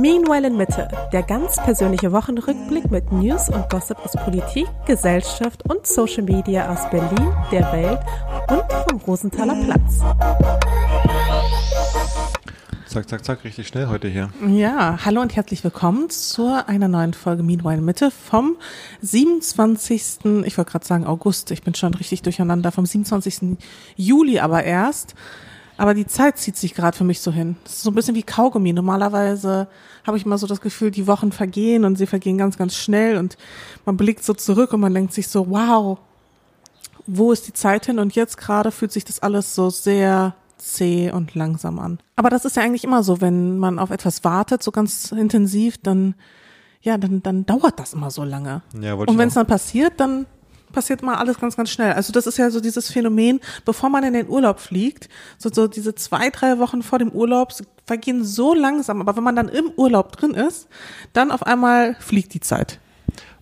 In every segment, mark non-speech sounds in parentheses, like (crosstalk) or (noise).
Meanwhile in Mitte, der ganz persönliche Wochenrückblick mit News und Gossip aus Politik, Gesellschaft und Social Media aus Berlin, der Welt und vom Rosenthaler Platz. Zack, zack, zack, richtig schnell heute hier. Ja, hallo und herzlich willkommen zu einer neuen Folge Meanwhile in Mitte vom 27. Ich wollte gerade sagen August, ich bin schon richtig durcheinander, vom 27. Juli aber erst. Aber die Zeit zieht sich gerade für mich so hin. Das ist so ein bisschen wie Kaugummi. Normalerweise habe ich mal so das Gefühl, die Wochen vergehen und sie vergehen ganz, ganz schnell und man blickt so zurück und man denkt sich so, wow, wo ist die Zeit hin? Und jetzt gerade fühlt sich das alles so sehr zäh und langsam an. Aber das ist ja eigentlich immer so, wenn man auf etwas wartet, so ganz intensiv, dann, ja, dann, dann dauert das immer so lange. Ja, und wenn es dann passiert, dann passiert mal alles ganz, ganz schnell. Also das ist ja so dieses Phänomen, bevor man in den Urlaub fliegt, so, so diese zwei, drei Wochen vor dem Urlaub vergehen so langsam, aber wenn man dann im Urlaub drin ist, dann auf einmal fliegt die Zeit.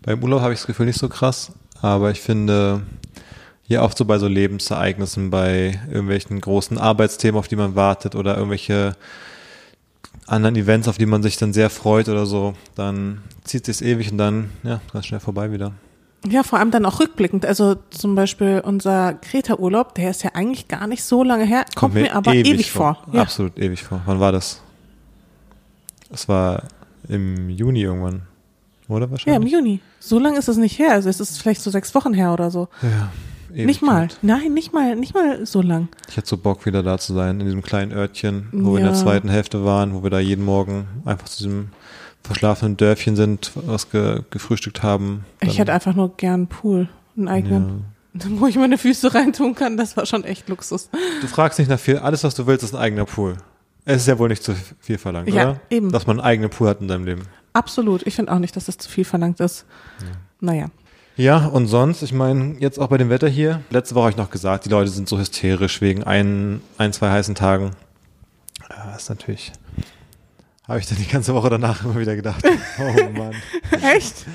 Beim Urlaub habe ich das Gefühl nicht so krass, aber ich finde, hier oft so bei so Lebensereignissen, bei irgendwelchen großen Arbeitsthemen, auf die man wartet oder irgendwelche anderen Events, auf die man sich dann sehr freut oder so, dann zieht es sich ewig und dann, ja, ganz schnell vorbei wieder. Ja, vor allem dann auch rückblickend. Also zum Beispiel unser Kreta-Urlaub, der ist ja eigentlich gar nicht so lange her, kommt, kommt mir, mir, aber ewig, ewig vor. vor. Ja. Absolut ewig vor. Wann war das? Es war im Juni irgendwann, oder wahrscheinlich? Ja, im Juni. So lange ist es nicht her. Also es ist vielleicht so sechs Wochen her oder so. Ja. Ewigkeit. Nicht mal. Nein, nicht mal, nicht mal so lang. Ich hätte so Bock, wieder da zu sein, in diesem kleinen Örtchen, wo ja. wir in der zweiten Hälfte waren, wo wir da jeden Morgen einfach zu diesem verschlafenen Dörfchen sind, was ge gefrühstückt haben. Ich hätte einfach nur gern einen Pool, einen eigenen. Ja. (laughs) Wo ich meine Füße reintun kann, das war schon echt Luxus. Du fragst nicht nach viel, alles was du willst, ist ein eigener Pool. Es ist ja wohl nicht zu viel verlangt, ja, oder? eben. Dass man einen eigenen Pool hat in deinem Leben. Absolut. Ich finde auch nicht, dass das zu viel verlangt ist. Ja. Naja. Ja, und sonst, ich meine, jetzt auch bei dem Wetter hier, letzte Woche habe ich noch gesagt, die Leute sind so hysterisch wegen ein, ein zwei heißen Tagen. Ja, ist natürlich habe ich dann die ganze Woche danach immer wieder gedacht. (laughs) Oh Mann. Echt?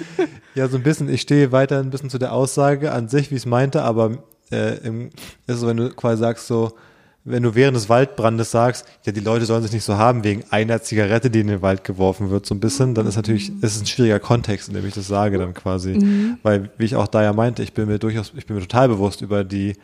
Ja, so ein bisschen. Ich stehe weiter ein bisschen zu der Aussage an sich, wie ich es meinte, aber äh, im, ist so, wenn du quasi sagst so, wenn du während des Waldbrandes sagst, ja, die Leute sollen sich nicht so haben wegen einer Zigarette, die in den Wald geworfen wird, so ein bisschen, dann ist natürlich, ist es ein schwieriger Kontext, in dem ich das sage dann quasi. Mhm. Weil, wie ich auch da ja meinte, ich bin mir durchaus, ich bin mir total bewusst über die,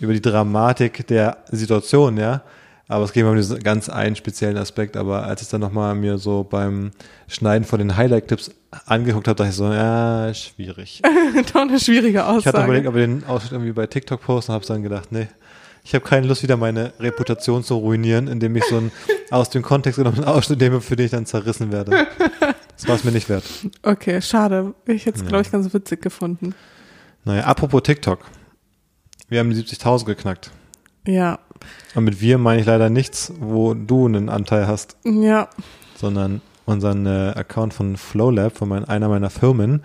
über die Dramatik der Situation, ja. Aber es mir um diesen ganz einen speziellen Aspekt. Aber als ich dann nochmal mir so beim Schneiden von den Highlight-Clips angeguckt habe, dachte ich so, ja, schwierig. (laughs) Doch eine schwierige Aussage. Ich hatte überlegt, ob ich den Ausschnitt irgendwie bei TikTok posten und habe dann gedacht, nee, ich habe keine Lust, wieder meine Reputation zu ruinieren, indem ich so einen (laughs) aus dem Kontext genommenen Ausschnitt nehme, für den ich dann zerrissen werde. Das war es mir nicht wert. Okay, schade. Ich hätte es, ja. glaube ich, ganz witzig gefunden. Naja, apropos TikTok. Wir haben die 70.000 geknackt. Ja, und mit wir meine ich leider nichts, wo du einen Anteil hast. Ja. Sondern unseren äh, Account von Flowlab, von mein, einer meiner Firmen,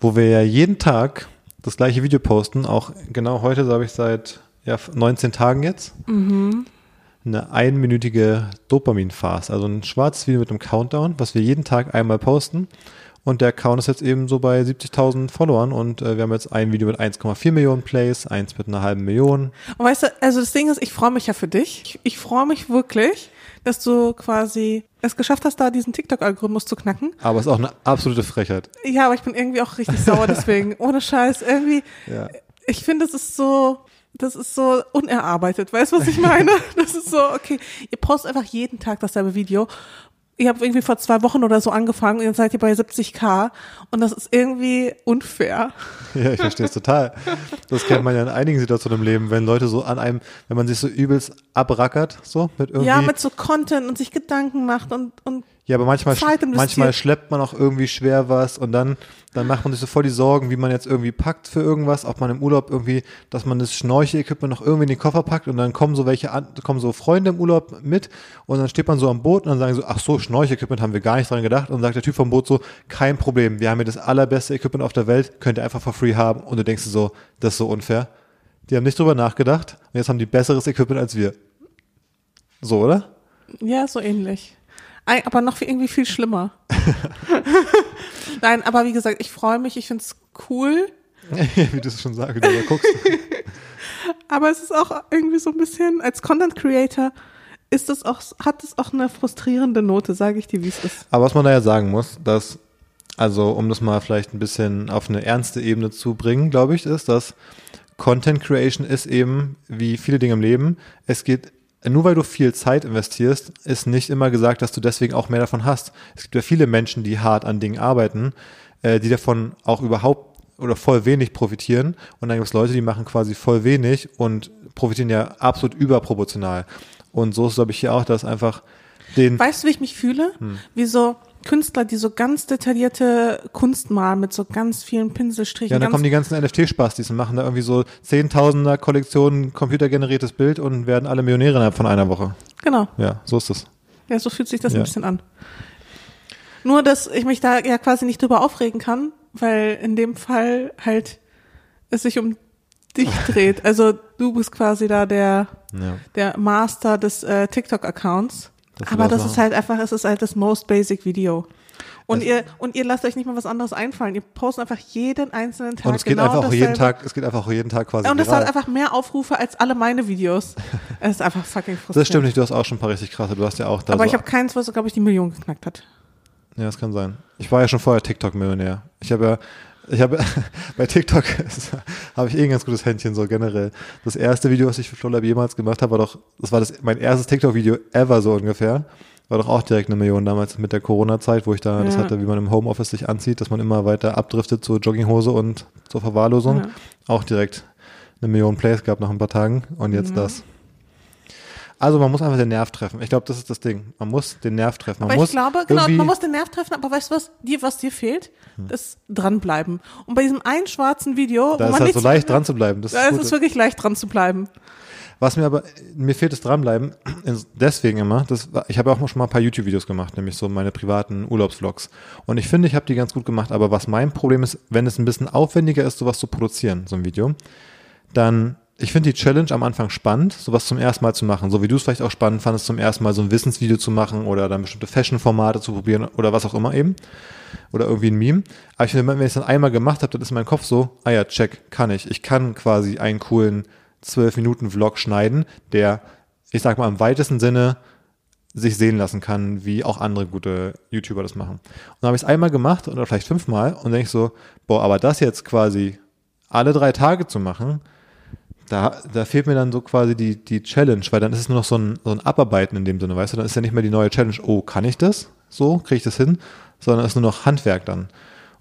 wo wir ja jeden Tag das gleiche Video posten. Auch genau heute, habe ich seit ja, 19 Tagen jetzt. Mhm. Eine einminütige Dopamin-Phase, also ein schwarzes Video mit einem Countdown, was wir jeden Tag einmal posten. Und der Account ist jetzt eben so bei 70.000 Followern und äh, wir haben jetzt ein Video mit 1,4 Millionen Plays, eins mit einer halben Million. Und weißt du, also das Ding ist, ich freue mich ja für dich. Ich, ich freue mich wirklich, dass du quasi es geschafft hast, da diesen TikTok-Algorithmus zu knacken. Aber es ist auch eine absolute Frechheit. Ja, aber ich bin irgendwie auch richtig sauer deswegen. (laughs) Ohne Scheiß. Irgendwie, ja. ich finde, es ist so, das ist so unerarbeitet. Weißt du, was ich meine? (laughs) Das ist so, okay, ihr postet einfach jeden Tag dasselbe Video ihr habt irgendwie vor zwei Wochen oder so angefangen und jetzt seid ihr bei 70k und das ist irgendwie unfair. (laughs) Ja, ich verstehe es total. Das kennt man ja in einigen Situationen im Leben, wenn Leute so an einem, wenn man sich so übelst abrackert, so mit irgendwie. Ja, mit so Content und sich Gedanken macht und, und ja, aber manchmal, manchmal schleppt man auch irgendwie schwer was und dann, dann macht man sich so voll die Sorgen, wie man jetzt irgendwie packt für irgendwas, ob man im Urlaub irgendwie, dass man das Schnorchel-Equipment noch irgendwie in den Koffer packt und dann kommen so welche an, kommen so Freunde im Urlaub mit und dann steht man so am Boot und dann sagen so, ach so, Schnorchel-Equipment haben wir gar nicht dran gedacht und dann sagt der Typ vom Boot so, kein Problem, wir haben hier das allerbeste Equipment auf der Welt, könnt ihr einfach for free haben und du denkst so, das ist so unfair. Die haben nicht drüber nachgedacht und jetzt haben die besseres Equipment als wir. So, oder? Ja, so ähnlich aber noch irgendwie viel schlimmer. (laughs) Nein, aber wie gesagt, ich freue mich, ich finde es cool. (laughs) wie du es schon sagst, du da guckst. (laughs) aber es ist auch irgendwie so ein bisschen, als Content Creator ist es auch, hat es auch eine frustrierende Note, sage ich dir, wie es ist. Aber was man da ja sagen muss, dass, also um das mal vielleicht ein bisschen auf eine ernste Ebene zu bringen, glaube ich, ist, dass Content Creation ist eben, wie viele Dinge im Leben, es geht nur weil du viel Zeit investierst, ist nicht immer gesagt, dass du deswegen auch mehr davon hast. Es gibt ja viele Menschen, die hart an Dingen arbeiten, äh, die davon auch überhaupt oder voll wenig profitieren. Und dann gibt es Leute, die machen quasi voll wenig und profitieren ja absolut überproportional. Und so ist, glaube ich, hier auch, dass einfach den. Weißt du, wie ich mich fühle? Hm. Wie so Künstler, die so ganz detaillierte Kunst malen mit so ganz vielen Pinselstrichen. Ja, dann kommen die ganzen NFT-Spastis und machen da irgendwie so Zehntausender Kollektionen computergeneriertes Bild und werden alle Millionäre innerhalb von einer Woche. genau. Ja, so ist es. Ja, so fühlt sich das Ja. ein bisschen an. Nur, dass ich mich da ja quasi nicht drüber aufregen kann, weil in dem Fall halt es sich um dich (laughs) dreht. Also du bist quasi da der, Ja. der Master des äh, TikTok-Accounts. Aber das das ist halt einfach, es ist halt das most basic Video. Und Es- ihr, und ihr lasst euch nicht mal was anderes einfallen. Ihr postet einfach jeden einzelnen Tag Und es geht genau einfach auch jeden. Tag, es geht einfach jeden Tag quasi Und das viral. hat einfach mehr Aufrufe als alle meine Videos. (laughs) Es ist einfach fucking frustrierend. Das stimmt nicht, du hast auch schon ein paar richtig krasse, du hast ja auch da Aber so, ich habe keins, was, glaube ich, die Million geknackt hat. Ja, das kann sein. Ich war ja schon vorher TikTok-Millionär. Ich habe ja, ich habe (laughs) bei TikTok (laughs) habe ich eh ein ganz gutes Händchen so generell. Das erste Video, was ich für Flowlab jemals gemacht habe, war doch, das war das mein erstes TikTok-Video ever so ungefähr. War doch auch direkt eine Million damals mit der Corona-Zeit, wo ich da das Ja. hatte, wie man im Homeoffice sich anzieht, dass man immer weiter abdriftet zur Jogginghose und zur Verwahrlosung. Ja. Auch direkt eine Million Plays gab nach ein paar Tagen und jetzt Ja. das. Also man muss einfach den Nerv treffen. Ich glaube, das ist das Ding. Man muss den Nerv treffen. Man Aber muss ich glaube, genau, man muss den Nerv treffen, aber weißt du was, dir, was dir fehlt? Das dranbleiben. Und bei diesem einen schwarzen Video, Da wo ist man halt so leicht dran zu bleiben. Das da ist es wirklich leicht dran zu bleiben. Was mir aber, mir fehlt das Dranbleiben, deswegen immer, das, ich habe auch schon mal ein paar YouTube-Videos gemacht, nämlich so meine privaten Urlaubsvlogs. Und ich finde, ich habe die ganz gut gemacht, aber was mein Problem ist, wenn es ein bisschen aufwendiger ist, sowas zu produzieren, so ein Video, dann, ich finde die Challenge am Anfang spannend, sowas zum ersten Mal zu machen, so wie du es vielleicht auch spannend fandest, zum ersten Mal so ein Wissensvideo zu machen oder dann bestimmte Fashion-Formate zu probieren oder was auch immer eben. Oder irgendwie ein Meme. Aber ich finde, wenn ich es dann einmal gemacht habe, dann ist mein Kopf so, ah ja, check, kann ich. Ich kann quasi einen coolen 12-Minuten-Vlog schneiden, der, ich sag mal, im weitesten Sinne sich sehen lassen kann, wie auch andere gute YouTuber das machen. Und dann habe ich es einmal gemacht oder vielleicht fünfmal und denke ich so, boah, aber das jetzt quasi alle drei Tage zu machen, da, da fehlt mir dann so quasi die, die Challenge, weil dann ist es nur noch so ein, so ein Abarbeiten in dem Sinne, weißt du, dann ist ja nicht mehr die neue Challenge, oh, kann ich das? So, kriege ich das hin? Sondern es ist nur noch Handwerk dann.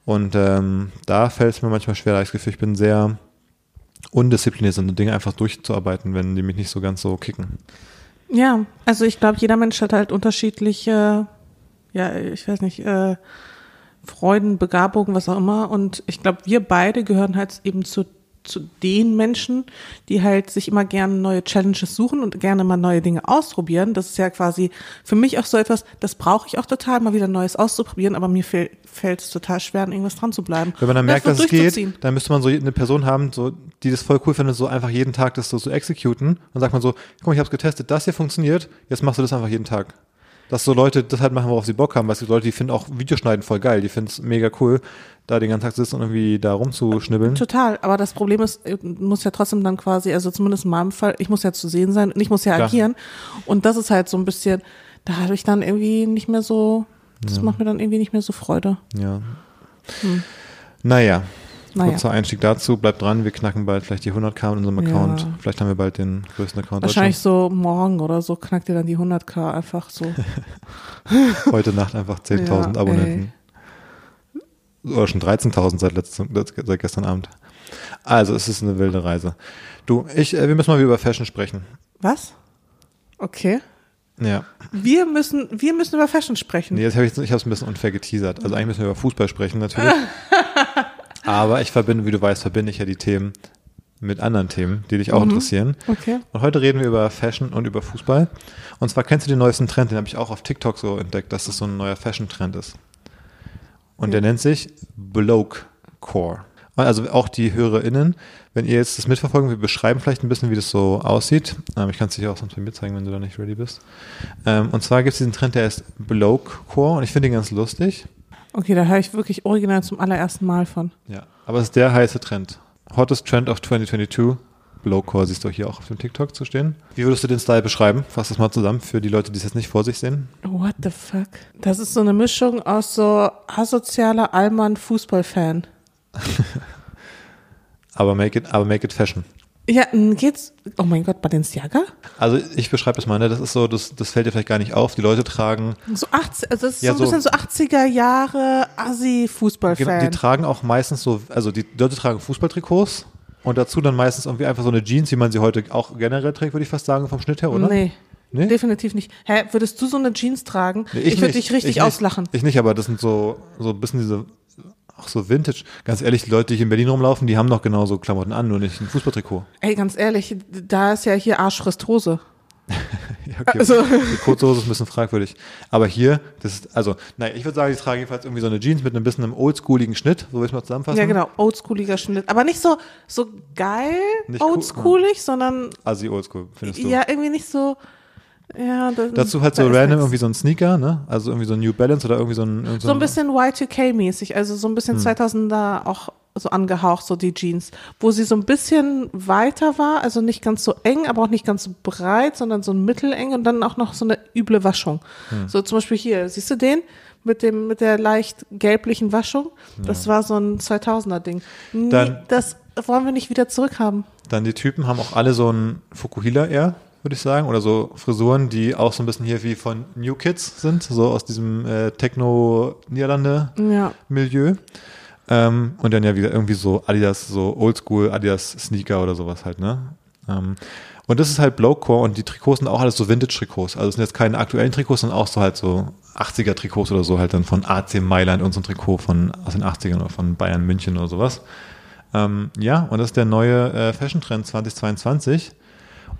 Und ähm, da fällt es mir manchmal schwer, da ich das Gefühl, ich bin sehr undiszipliniert, so Dinge einfach durchzuarbeiten, wenn die mich nicht so ganz so kicken. Ja, also ich glaube, jeder Mensch hat halt unterschiedliche, ja, ich weiß nicht, äh, Freuden, Begabungen, was auch immer. Und ich glaube, wir beide gehören halt eben zu, zu den Menschen, die halt sich immer gerne neue Challenges suchen und gerne mal neue Dinge ausprobieren. Das ist ja quasi für mich auch so etwas, das brauche ich auch total, mal wieder Neues auszuprobieren, aber mir fällt es total schwer, an irgendwas dran zu bleiben. Wenn man dann merkt, dass es geht, dann müsste man so eine Person haben, so, die das voll cool findet, so einfach jeden Tag das so zu exekuten. Dann sagt man so, guck mal, ich habe es getestet, das hier funktioniert, jetzt machst du das einfach jeden Tag. Dass so Leute das halt machen, worauf sie Bock haben, weil es gibt Leute, die finden auch Videoschneiden voll geil, die finden es mega cool, da den ganzen Tag sitzen und irgendwie da rumzuschnibbeln. Total, aber das Problem ist, ich muss ja trotzdem dann quasi, also zumindest in meinem Fall, ich muss ja zu sehen sein und ich muss ja Klar. agieren. Und das ist halt so ein bisschen, da habe ich dann irgendwie nicht mehr so, das macht mir dann irgendwie nicht mehr so Freude. Ja. Naja, Naja, kurzer Einstieg dazu, bleibt dran, wir knacken bald vielleicht die 100k in unserem Ja. Account. Vielleicht haben wir bald den größten Account wahrscheinlich so morgen oder so knackt ihr dann die 100k einfach so. (laughs) Heute Nacht einfach 10.000 Ja, Abonnenten. Oder schon 13.000 seit, letztem- seit gestern Abend. Also, es ist eine wilde Reise. Du, ich, äh, wir müssen mal wieder über Fashion sprechen. Was? Okay. Ja. Wir müssen, wir müssen über Fashion sprechen. Nee, jetzt hab ich ich habe es ein bisschen unfair geteasert. Also eigentlich müssen wir über Fußball sprechen, natürlich. (laughs) Aber ich verbinde, wie du weißt, verbinde ich ja die Themen mit anderen Themen, die dich auch interessieren. Okay. Und heute reden wir über Fashion und über Fußball. Und zwar kennst du den neuesten Trend, den habe ich auch auf TikTok so entdeckt, dass das so ein neuer Fashion-Trend ist. Und der nennt sich Blokecore. Also auch die HörerInnen, wenn ihr jetzt das mitverfolgen, wir beschreiben vielleicht ein bisschen, wie das so aussieht. Ähm, ich kann es dir auch sonst bei mir zeigen, wenn du da nicht ready bist. Ähm, und zwar gibt es diesen Trend, der ist Blokecore und ich finde ihn ganz lustig. Okay, da höre ich wirklich original zum allerersten Mal von. Ja. Aber es ist der heiße Trend. Hottest Trend of 2022, Blowcore siehst du hier auch auf dem TikTok zu stehen. Wie würdest du den Style beschreiben? Fass das mal zusammen für die Leute, die es jetzt nicht vor sich sehen. What the fuck? Das ist so eine Mischung aus so asozialer Allmann-Fußballfan. (laughs) Aber make it, aber make it fashion. Ja, geht's, oh mein Gott, Balenciaga? Also ich beschreibe das mal, ne? das ist so, das, das fällt dir vielleicht gar nicht auf. Die Leute tragen, So 80, also das ist Ja, so ein bisschen so 80er Jahre genau, die Assi-Fußballfan. tragen auch meistens so, also die Leute tragen Fußballtrikots und dazu dann meistens irgendwie einfach so eine Jeans, wie man sie heute auch generell trägt, würde ich fast sagen, vom Schnitt her, oder? Nee. Nee? Definitiv nicht. Hä, würdest du so eine Jeans tragen? Nee, ich würde nicht. dich richtig ich auslachen. Ich nicht, aber das sind so, so ein bisschen diese, auch so Vintage. Ganz ehrlich, die Leute, die hier in Berlin rumlaufen, die haben doch genauso Klamotten an, nur nicht ein Fußballtrikot. Ey, ganz ehrlich, da ist ja hier Arsch frisst Hose. (laughs) Ja, okay. Also- Die kurze Hose ist ein bisschen fragwürdig. Aber hier, das ist, also, naja, ich würde sagen, die tragen jedenfalls irgendwie so eine Jeans mit einem bisschen einem oldschooligen Schnitt, so will ich mal zusammenfassen. Ja, genau, oldschooliger Schnitt. Aber nicht so, so geil Nicht cool, oldschoolig, sondern Assi oldschool, findest du? ja, irgendwie nicht so, ja. Dazu halt so random irgendwie so ein Sneaker, ne? Also irgendwie so ein New Balance oder irgendwie so ein, irgend So ein bisschen Y2K-mäßig, also so ein bisschen Hm. 2000er auch so angehaucht, so die Jeans, wo sie so ein bisschen weiter war, also nicht ganz so eng, aber auch nicht ganz so breit, sondern so ein mitteleng und dann auch noch so eine üble Waschung. Hm. So zum Beispiel hier, siehst du den? Mit dem, mit der leicht gelblichen Waschung. Das war so ein 2000er Ding. Nee, Dann- das wollen wir nicht wieder zurückhaben. Dann die Typen haben auch alle so ein Fukuhila eher, würde ich sagen, oder so Frisuren, die auch so ein bisschen hier wie von New Kids sind, so aus diesem äh, Techno-Niederlande-Milieu. Ja. Ähm, und dann ja wieder irgendwie so Adidas, so Oldschool Adidas Sneaker oder sowas halt, ne? Ähm, und das ist halt Blowcore und die Trikots sind auch alles so Vintage-Trikots. Also es sind jetzt keine aktuellen Trikots, sondern auch so halt so 80er-Trikots oder so halt dann von AC Mailand und so ein Trikot von aus den 80ern oder von Bayern München oder sowas. Ähm, ja, und das ist der neue äh, Fashion-Trend 2022.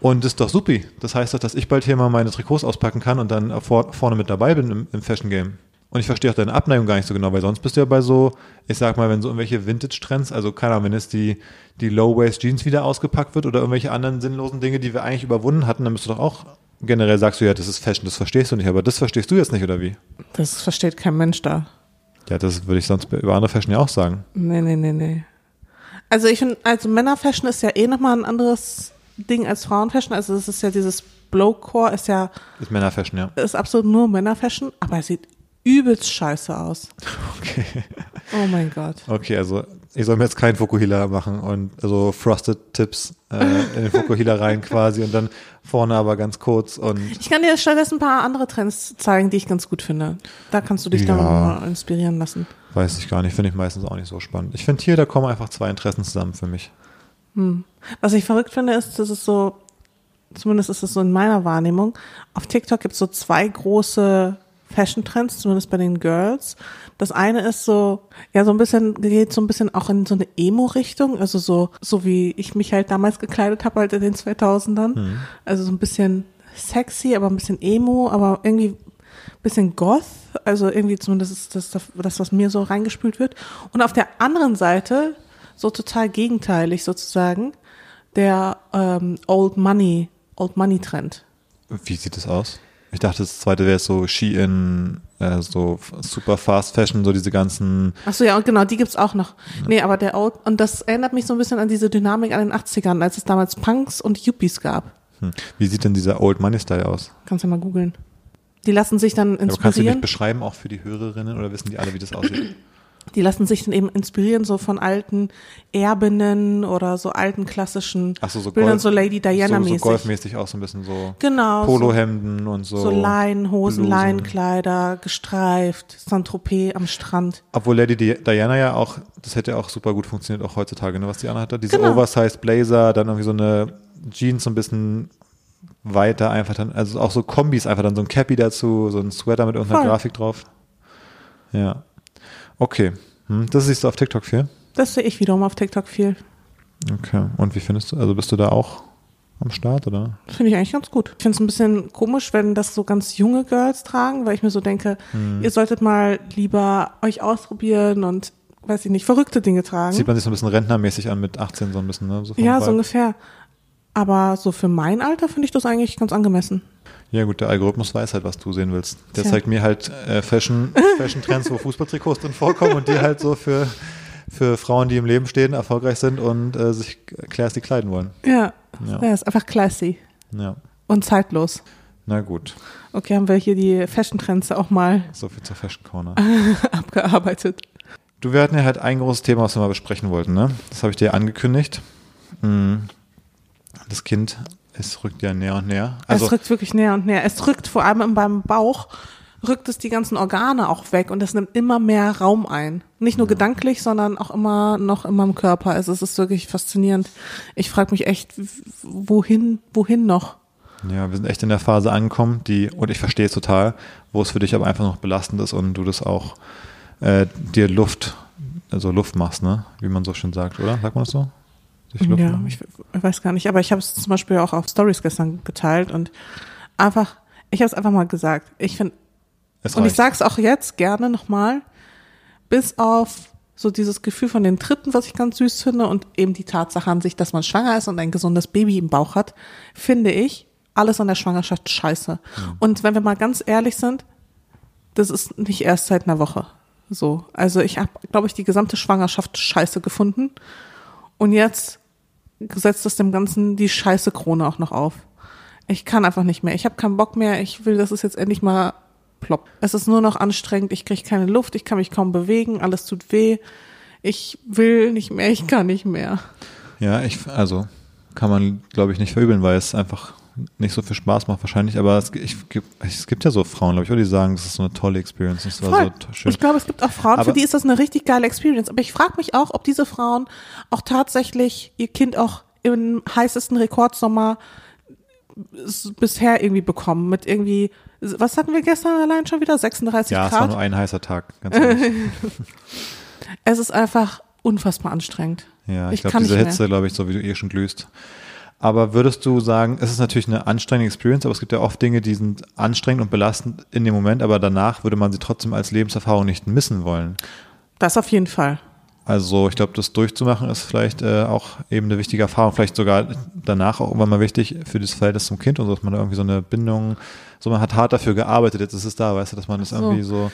Und das ist doch supi. Das heißt doch, dass ich bald hier mal meine Trikots auspacken kann und dann vor, vorne mit dabei bin im, im Fashion-Game. Und ich verstehe auch deine Abneigung gar nicht so genau, weil sonst bist du ja bei so, ich sag mal, wenn so irgendwelche Vintage-Trends, also keine Ahnung, wenn jetzt die, die Low-Waist-Jeans wieder ausgepackt wird oder irgendwelche anderen sinnlosen Dinge, die wir eigentlich überwunden hatten, dann bist du doch auch generell sagst du ja, das ist Fashion, das verstehst du nicht, aber das verstehst du jetzt nicht, oder wie? Das versteht kein Mensch da. Ja, das würde ich sonst über andere Fashion ja auch sagen. Nee, nee, nee, nee. Also ich finde, also Männerfashion ist ja eh nochmal ein anderes Ding als Frauenfashion. Also es ist ja dieses Blowcore ist ja, Ist Männer-Fashion, ja. ist absolut nur Männerfashion, aber es sieht übelst scheiße aus. (laughs) Okay. Oh mein Gott. Okay, also ich soll mir jetzt keinen Fokuhila machen und so Frosted Tips äh, in den Fokuhila rein (laughs) quasi und dann vorne aber ganz kurz und Ich kann dir stattdessen ein paar andere Trends zeigen, die ich ganz gut finde. Da kannst du dich Ja. dann mal inspirieren lassen. weiß ich gar nicht, finde ich meistens auch nicht so spannend. Ich finde hier, da kommen einfach zwei Interessen zusammen für mich. Was ich verrückt finde, ist, dass es so, zumindest ist es so in meiner Wahrnehmung, auf TikTok gibt es so zwei große Fashion-Trends, zumindest bei den Girls. Das eine ist so, ja, so ein bisschen, geht so ein bisschen auch in so eine Emo-Richtung, also so, so wie ich mich halt damals gekleidet habe, halt in den 2000ern. Also so ein bisschen sexy, aber ein bisschen Emo, aber irgendwie ein bisschen Goth, also irgendwie zumindest ist das das, was mir so reingespült wird. Und auf der anderen Seite, so total gegenteilig sozusagen, der ähm, Old Money, Old Money Trend. Wie sieht das aus? Ich dachte, das zweite wäre so Shein, äh, so super Fast Fashion, so diese ganzen. Ach so, ja, und genau, die gibt's auch noch. Nee, aber der Old, und das erinnert mich so ein bisschen an diese Dynamik an den 80ern, als es damals Punks und Yuppies gab. Hm. Wie sieht denn dieser Old Money Style aus? Kannst du mal googeln. Die lassen sich dann Aber kannst du inspirieren. nicht beschreiben, auch für die Hörerinnen, oder wissen die alle, wie das aussieht? Die lassen sich dann eben inspirieren, so von alten Erbinnen oder so alten klassischen Ach so, so Bildern, Golf- so Lady so, so Diana-mäßig. golfmäßig auch so ein bisschen so genau. Polohemden und so. So, so Leinenhosen. Leinenkleider, gestreift, Saint-Tropez am Strand. Obwohl Lady Di- Diana ja auch, das hätte ja auch super gut funktioniert, auch heutzutage, ne, was die Anna hatte. Diese Genau. Oversized Blazer, dann irgendwie so eine Jeans so ein bisschen weiter einfach dann, also auch so Kombis einfach dann so ein Cappy dazu, so ein Sweater mit irgendeiner Voll. Grafik drauf. Ja. Okay. Hm, das siehst du auf TikTok viel? Das sehe ich wiederum auf TikTok viel. Okay. Und wie findest du, also bist du da auch am Start, oder? Finde ich eigentlich ganz gut. Ich finde es ein bisschen komisch, wenn das so ganz junge Girls tragen, weil ich mir so denke, Hm. ihr solltet mal lieber euch ausprobieren und, weiß ich nicht, verrückte Dinge tragen. Sieht man sich so ein bisschen rentnermäßig an mit 18 so ein bisschen, ne? So ja, so ungefähr. Aber so für mein Alter finde ich das eigentlich ganz angemessen. Ja gut, der Algorithmus weiß halt, was du sehen willst. Der Tja. zeigt mir halt äh, Fashion, (laughs) Fashion Trends, wo Fußballtrikots drin vorkommen und dir halt so für für Frauen, die im Leben stehen, erfolgreich sind und äh, sich classy kleiden wollen. Ja, Ja. ja. ist einfach classy Ja, und zeitlos. na gut. Okay, haben wir hier die Fashion-Trends auch mal (laughs) So viel zur Fashion Corner. (laughs) abgearbeitet. Du, wir hatten ja halt ein großes Thema, was wir mal besprechen wollten, ne? Das habe ich dir angekündigt. Hm. Das Kind, es rückt ja näher und näher. Also, es rückt wirklich näher und näher. Es rückt vor allem beim Bauch, rückt es die ganzen Organe auch weg und es nimmt immer mehr Raum ein. Nicht nur gedanklich, sondern auch immer noch in meinem Körper. Also es ist wirklich faszinierend. Ich frage mich echt, wohin, wohin noch? ja, wir sind echt in der Phase angekommen, die, und ich verstehe es total, wo es für dich aber einfach noch belastend ist und du das auch äh, dir Luft, also Luft machst, ne? Wie man so schön sagt, oder? Sagt man das so? Luft Ja, ich, ich weiß gar nicht, aber ich habe es zum Beispiel auch auf Stories gestern geteilt und einfach, ich habe es einfach mal gesagt. Ich finde, und ich sage es auch jetzt gerne nochmal, bis auf so dieses Gefühl von den Tritten, was ich ganz süß finde, und eben die Tatsache an sich, dass man schwanger ist und ein gesundes Baby im Bauch hat, finde ich alles an der Schwangerschaft scheiße. Und wenn wir mal ganz ehrlich sind, das ist nicht erst seit einer Woche so. Also ich habe, glaube ich, die gesamte Schwangerschaft scheiße gefunden. Und jetzt setzt es dem Ganzen die scheiße Krone auch noch auf. Ich kann einfach nicht mehr. Ich habe keinen Bock mehr. Ich will, dass es jetzt endlich mal ploppt. Es ist nur noch anstrengend. Ich kriege keine Luft. Ich kann mich kaum bewegen. Alles tut weh. Ich will nicht mehr. Ich kann nicht mehr. Ja, ich, also kann man, glaube ich, nicht verübeln, weil es einfach nicht so viel Spaß macht wahrscheinlich, aber es, ich, gibt- es gibt ja so Frauen, glaube ich, die sagen, das ist so eine tolle Experience, das war so Voll. schön. Ich glaube, es gibt auch Frauen, Aber- für die ist das eine richtig geile Experience. Aber ich frage mich auch, ob diese Frauen auch tatsächlich ihr Kind auch im heißesten Rekordsommer bisher irgendwie bekommen. Mit irgendwie, was hatten wir gestern allein schon wieder? 36 Ja, es war Grad? nur ein heißer Tag, ganz ehrlich. (laughs) Es ist einfach unfassbar anstrengend. Ja, ich, Ich glaube, diese Hitze, glaube ich, so wie du eh schon glühst. Aber würdest du sagen, es ist natürlich eine anstrengende Experience, aber es gibt ja oft Dinge, die sind anstrengend und belastend in dem Moment, aber danach würde man sie trotzdem als Lebenserfahrung nicht missen wollen. Das auf jeden Fall. Also ich glaube, das durchzumachen ist vielleicht äh, auch eben eine wichtige Erfahrung, vielleicht sogar danach auch irgendwann mal wichtig für das Verhältnis zum Kind und so, dass man da irgendwie so eine Bindung, so man hat hart dafür gearbeitet, jetzt ist es da, weißt du, dass man das So. irgendwie so,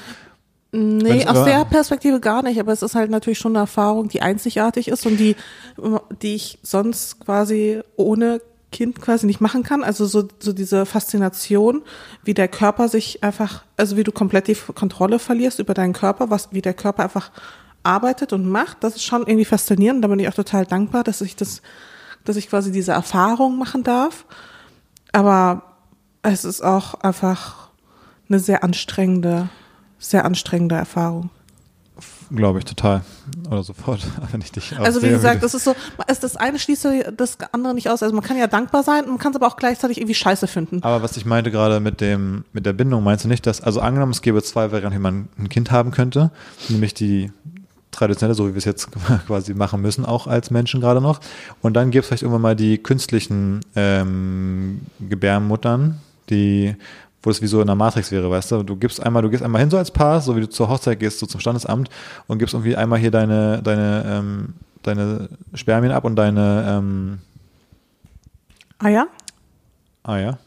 Nee, aus der Perspektive gar nicht, aber es ist halt natürlich schon eine Erfahrung, die einzigartig ist und die, die ich sonst quasi ohne Kind quasi nicht machen kann. Also so, so diese Faszination, wie der Körper sich einfach, also wie du komplett die Kontrolle verlierst über deinen Körper, was, wie der Körper einfach arbeitet und macht, das ist schon irgendwie faszinierend. Da bin ich auch total dankbar, dass ich das, dass ich quasi diese Erfahrung machen darf. Aber es ist auch einfach eine sehr anstrengende, sehr anstrengende Erfahrung. glaube ich, total oder sofort, (laughs) wenn ich dich Also wie gesagt, das ist so, das eine schließt das andere nicht aus. Also man kann ja dankbar sein, man kann es aber auch gleichzeitig irgendwie scheiße finden. Aber was ich meinte gerade mit dem, mit der Bindung, meinst du nicht, dass, also angenommen, es gäbe zwei Varianten, wie man ein Kind haben könnte, nämlich die traditionelle, so wie wir es jetzt (laughs) quasi machen müssen, auch als Menschen gerade noch. Und dann gäbe es vielleicht irgendwann mal die künstlichen ähm, Gebärmuttern, die, wo es wie so in der Matrix wäre, weißt du? Du gibst einmal, du gehst einmal hin so als Paar, so wie du zur Hochzeit gehst, so zum Standesamt und gibst irgendwie einmal hier deine, deine, ähm, deine Spermien ab und deine, ähm, Ah ja? Ah ja.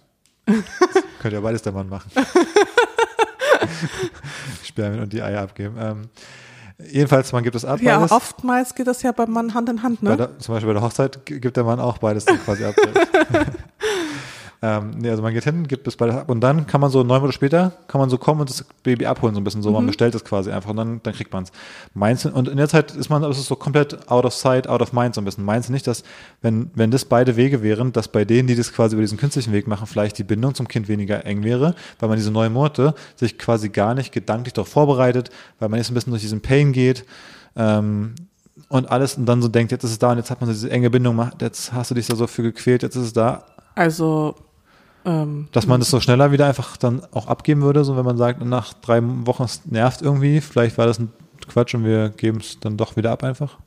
Könnte ja beides der Mann machen. (laughs) Spermien und die Eier abgeben. Ähm, jedenfalls, man gibt es ab. Ja, beides. oftmals geht das ja beim Mann Hand in Hand, ne? der, zum Beispiel bei der Hochzeit gibt der Mann auch beides dann quasi ab. (laughs) ähm, nee, also man geht hin, gibt es beides ab und dann kann man so neun Monate später, kann man so kommen und das Baby abholen, so ein bisschen so. Mhm. Man bestellt es quasi einfach und dann, dann kriegt man es. Meinst du, und in der Zeit ist man, es ist so komplett out of sight, out of mind so ein bisschen. Meinst du nicht, dass, wenn, wenn das beide Wege wären, dass bei denen, die das quasi über diesen künstlichen Weg machen, vielleicht die Bindung zum Kind weniger eng wäre, weil man diese neun Monate sich quasi gar nicht gedanklich darauf vorbereitet, weil man jetzt ein bisschen durch diesen Pain geht, ähm, und alles und dann so denkt, jetzt ist es da und jetzt hat man so diese enge Bindung, jetzt hast du dich da so für gequält, jetzt ist es da, Also, ähm, dass man das so schneller wieder einfach dann auch abgeben würde, so wenn man sagt, nach drei Wochen es nervt irgendwie, vielleicht war das ein Quatsch und wir geben es dann doch wieder ab einfach.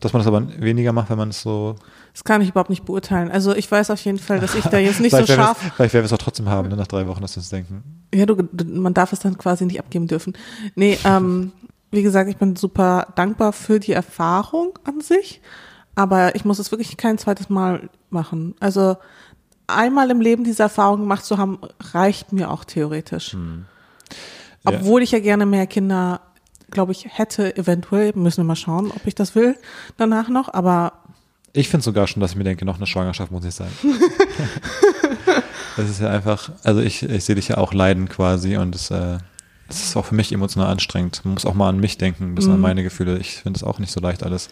Dass man das aber weniger macht, wenn man es so. das kann ich überhaupt nicht beurteilen. Also ich weiß auf jeden Fall, dass ich da jetzt nicht (laughs) so scharf. es- Vielleicht werden wir es auch trotzdem haben, ne, nach drei Wochen, dass wir uns denken. Ja, du, man darf es dann quasi nicht abgeben dürfen. Nee, ähm, (laughs) wie gesagt, ich bin super dankbar für die Erfahrung an sich, aber ich muss es wirklich kein zweites Mal machen. Also einmal im Leben diese Erfahrung gemacht zu haben, reicht mir auch theoretisch. Ja. Obwohl ich ja gerne mehr Kinder glaube ich, hätte eventuell, müssen wir mal schauen, ob ich das will, danach noch, aber Ich finde sogar schon, dass ich mir denke, noch eine Schwangerschaft muss nicht sein. (laughs) das ist ja einfach, also ich, ich sehe dich ja auch leiden quasi und es, äh, es ist auch für mich emotional anstrengend. Man muss auch mal an mich denken, ein bisschen an meine Gefühle. Ich finde es auch nicht so leicht alles.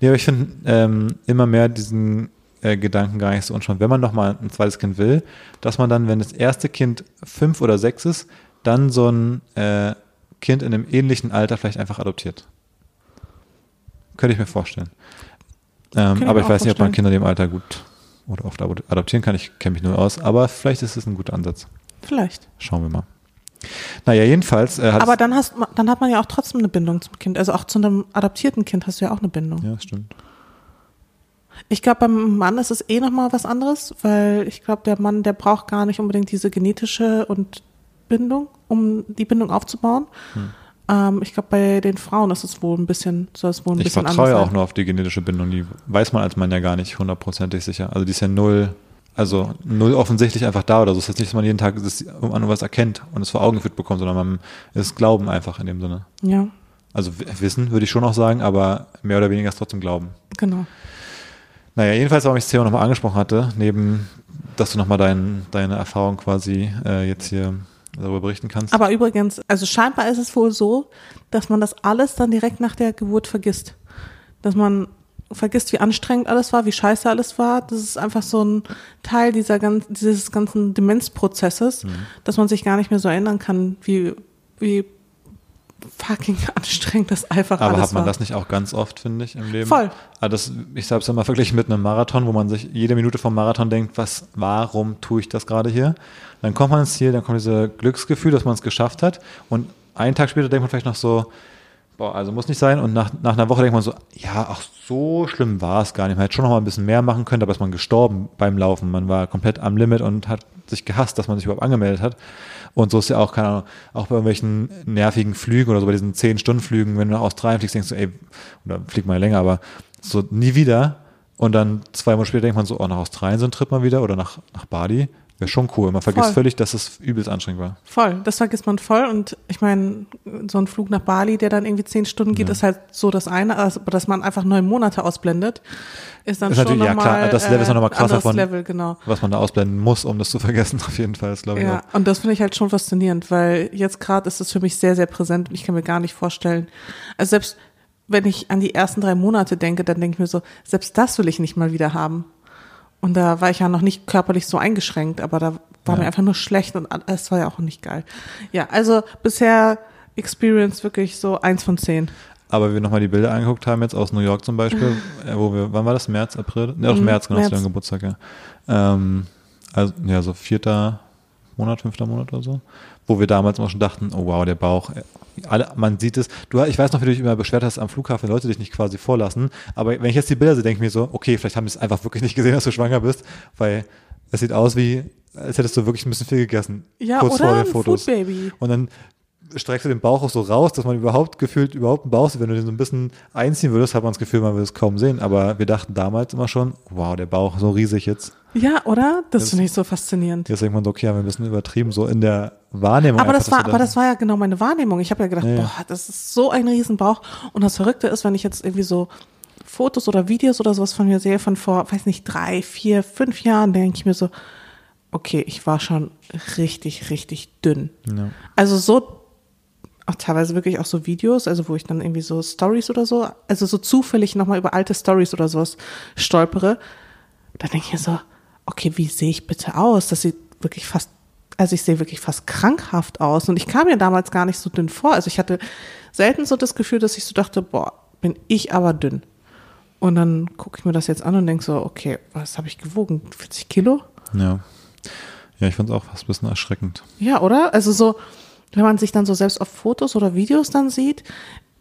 Nee, aber ich finde ähm, immer mehr diesen äh, Gedanken gar nicht so unspannend. Wenn man noch mal ein zweites Kind will, dass man dann, wenn das erste Kind fünf oder sechs ist, dann so ein äh, Kind in einem ähnlichen Alter vielleicht einfach adoptiert. Könnte ich mir vorstellen. Ähm, aber ich weiß nicht, ob man. Kinder in dem Alter gut oder oft ado- adoptieren kann. Ich kenne mich nur aus. Aber vielleicht ist es ein guter Ansatz. vielleicht. Schauen wir mal. Naja, jedenfalls äh, Aber dann hast dann hat man ja auch trotzdem eine Bindung zum Kind. Also auch zu einem adoptierten Kind hast du ja auch eine Bindung. Ja, stimmt. Ich glaube, beim Mann ist es eh nochmal was anderes, weil ich glaube, der Mann, der braucht gar nicht unbedingt diese genetische und Bindung, um die Bindung aufzubauen. Hm. Ähm, ich glaube, bei den Frauen ist es wohl ein bisschen, soll es wohl ein Ich bisschen vertraue anders auch sein. nur auf die genetische Bindung. Die weiß man als Mann ja gar nicht hundertprozentig sicher. Also die ist ja null, also null offensichtlich einfach da oder so. Es ist jetzt nicht, dass man jeden Tag das an was erkennt und es vor Augen geführt bekommt, sondern man ist Glauben einfach in dem Sinne. Ja, Also Wissen würde ich schon auch sagen, aber mehr oder weniger ist trotzdem Glauben. genau. Naja, jedenfalls, warum ich das Thema nochmal angesprochen hatte, neben, dass du nochmal dein, deine Erfahrung quasi äh, jetzt hier darüber berichten kannst. Aber übrigens, also scheinbar ist es wohl so, dass man das alles dann direkt nach der Geburt vergisst. Dass man vergisst, wie anstrengend alles war, wie scheiße alles war. Das ist einfach so ein Teil dieser ganzen, dieses ganzen Demenzprozesses, Mhm. dass man sich gar nicht mehr so erinnern kann, wie, wie fucking (laughs) anstrengend das einfach Aber hat man war. das nicht auch ganz oft, finde ich, im Leben? Voll. Aber das, ich habe es immer verglichen mit einem Marathon, wo man sich jede Minute vom Marathon denkt, was, warum tue ich das gerade hier? Dann kommt man ins Ziel, dann kommt dieses Glücksgefühl, dass man es geschafft hat. Und einen Tag später denkt man vielleicht noch so, boah, also muss nicht sein. Und nach, nach einer Woche denkt man so, ja, ach, so schlimm war es gar nicht. Man hätte schon noch mal ein bisschen mehr machen können, aber ist man gestorben beim Laufen. Man war komplett am Limit und hat sich gehasst, dass man sich überhaupt angemeldet hat. Und so ist ja auch, keine Ahnung, auch bei irgendwelchen nervigen Flügen oder so bei diesen 10-Stunden-Flügen, wenn du nach Australien fliegst, denkst du, ey, oder flieg mal länger, aber so nie wieder. Und dann zwei Monate später denkt man so, oh, nach Australien so ein Trip mal wieder oder nach, nach Bali. Wäre schon cool. Man vergisst Voll. völlig, dass es übelst anstrengend war. Voll, das vergisst man voll. Und ich meine, so ein Flug nach Bali, der dann irgendwie zehn Stunden geht, ist halt so das eine, also, aber dass man einfach neun Monate ausblendet, ist dann Ist schon natürlich- ja, klar, das Level ist noch noch mal krasser von- Level, genau. Was man da ausblenden muss, um das zu (laughs) vergessen, auf jeden Fall, ist glaube ich Ja, auch. und das finde ich halt schon faszinierend, weil jetzt gerade ist es für mich sehr, sehr präsent und ich kann mir gar nicht vorstellen, also selbst wenn ich an die ersten drei Monate denke, dann denke ich mir so, selbst das will ich nicht mal wieder haben. Und da war ich ja noch nicht körperlich so eingeschränkt, aber da war Ja. mir einfach nur schlecht und es war ja auch nicht geil. Ja, also bisher Experience wirklich so eins von zehn. Aber wir nochmal die Bilder angeguckt haben, jetzt aus New York zum Beispiel, äh, wo wir, wann war das? März, April? Ne, auch Mhm, März, genau, zu März. deinem Geburtstag, ja. Ähm, also, ja, so vierter Monat, fünfter Monat oder so. Wo wir damals immer schon dachten, oh wow, der Bauch, äh, alle, man sieht es. Du, ich weiß noch, wie du dich immer beschwert hast am Flughafen, Leute dich nicht quasi vorlassen. Aber wenn ich jetzt die Bilder sehe, denke ich mir so, okay, vielleicht haben die es einfach wirklich nicht gesehen, dass du schwanger bist, weil es sieht aus wie, als hättest du wirklich ein bisschen viel gegessen. Ja, kurz oder vor den Fotos. Foodbaby. Und dann streckst du den Bauch auch so raus, dass man überhaupt gefühlt überhaupt einen Bauch sieht. Wenn du den so ein bisschen einziehen würdest, hat man das Gefühl, man würde es kaum sehen. Aber wir dachten damals immer schon, wow, der Bauch so riesig jetzt. Ja, oder? Das, Das- finde ich so faszinierend. Jetzt denkt man so, okay, haben wir ein bisschen übertrieben, so in der Wahrnehmung. Aber einfach, das war, aber das war ja genau meine Wahrnehmung. Ich habe ja gedacht, Ja, ja. boah, das ist so ein Riesenbauch. Und das Verrückte ist, wenn ich jetzt irgendwie so Fotos oder Videos oder sowas von mir sehe, von vor, weiß nicht, drei, vier, fünf Jahren, denke ich mir so, okay, ich war schon richtig, richtig dünn. Ja. Also so, auch teilweise wirklich auch so Videos, also wo ich dann irgendwie so Stories oder so, also so zufällig nochmal über alte Stories oder sowas stolpere, da denke ich mir so, okay, wie sehe ich bitte aus? Das sieht wirklich fast, also ich sehe wirklich fast krankhaft aus. Und ich kam mir damals gar nicht so dünn vor. Also ich hatte selten so das Gefühl, dass ich so dachte, boah, bin ich aber dünn. Und dann gucke ich mir das jetzt an und denke so, okay, was habe ich gewogen? 40 Kilo? ja. Ja, ich fand es auch fast ein bisschen erschreckend. Ja, oder? Also so, wenn man sich dann so selbst auf Fotos oder Videos dann sieht,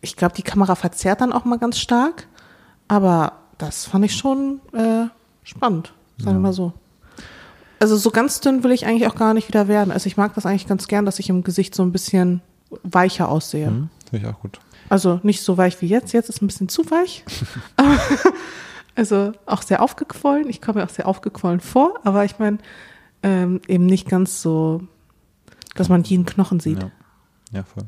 ich glaube, die Kamera verzerrt dann auch mal ganz stark. Aber das fand ich schon äh, spannend, sagen wir mal so. Also so ganz dünn will ich eigentlich auch gar nicht wieder werden. Also ich mag das eigentlich ganz gern, dass ich im Gesicht so ein bisschen weicher aussehe. Hm? Finde ich auch gut. Also nicht so weich wie jetzt. Jetzt ist ein bisschen zu weich. (laughs) Also auch sehr aufgequollen. Ich komme mir auch sehr aufgequollen vor, aber ich meine ähm, eben nicht ganz so, dass man jeden Knochen sieht. Ja. ja, voll.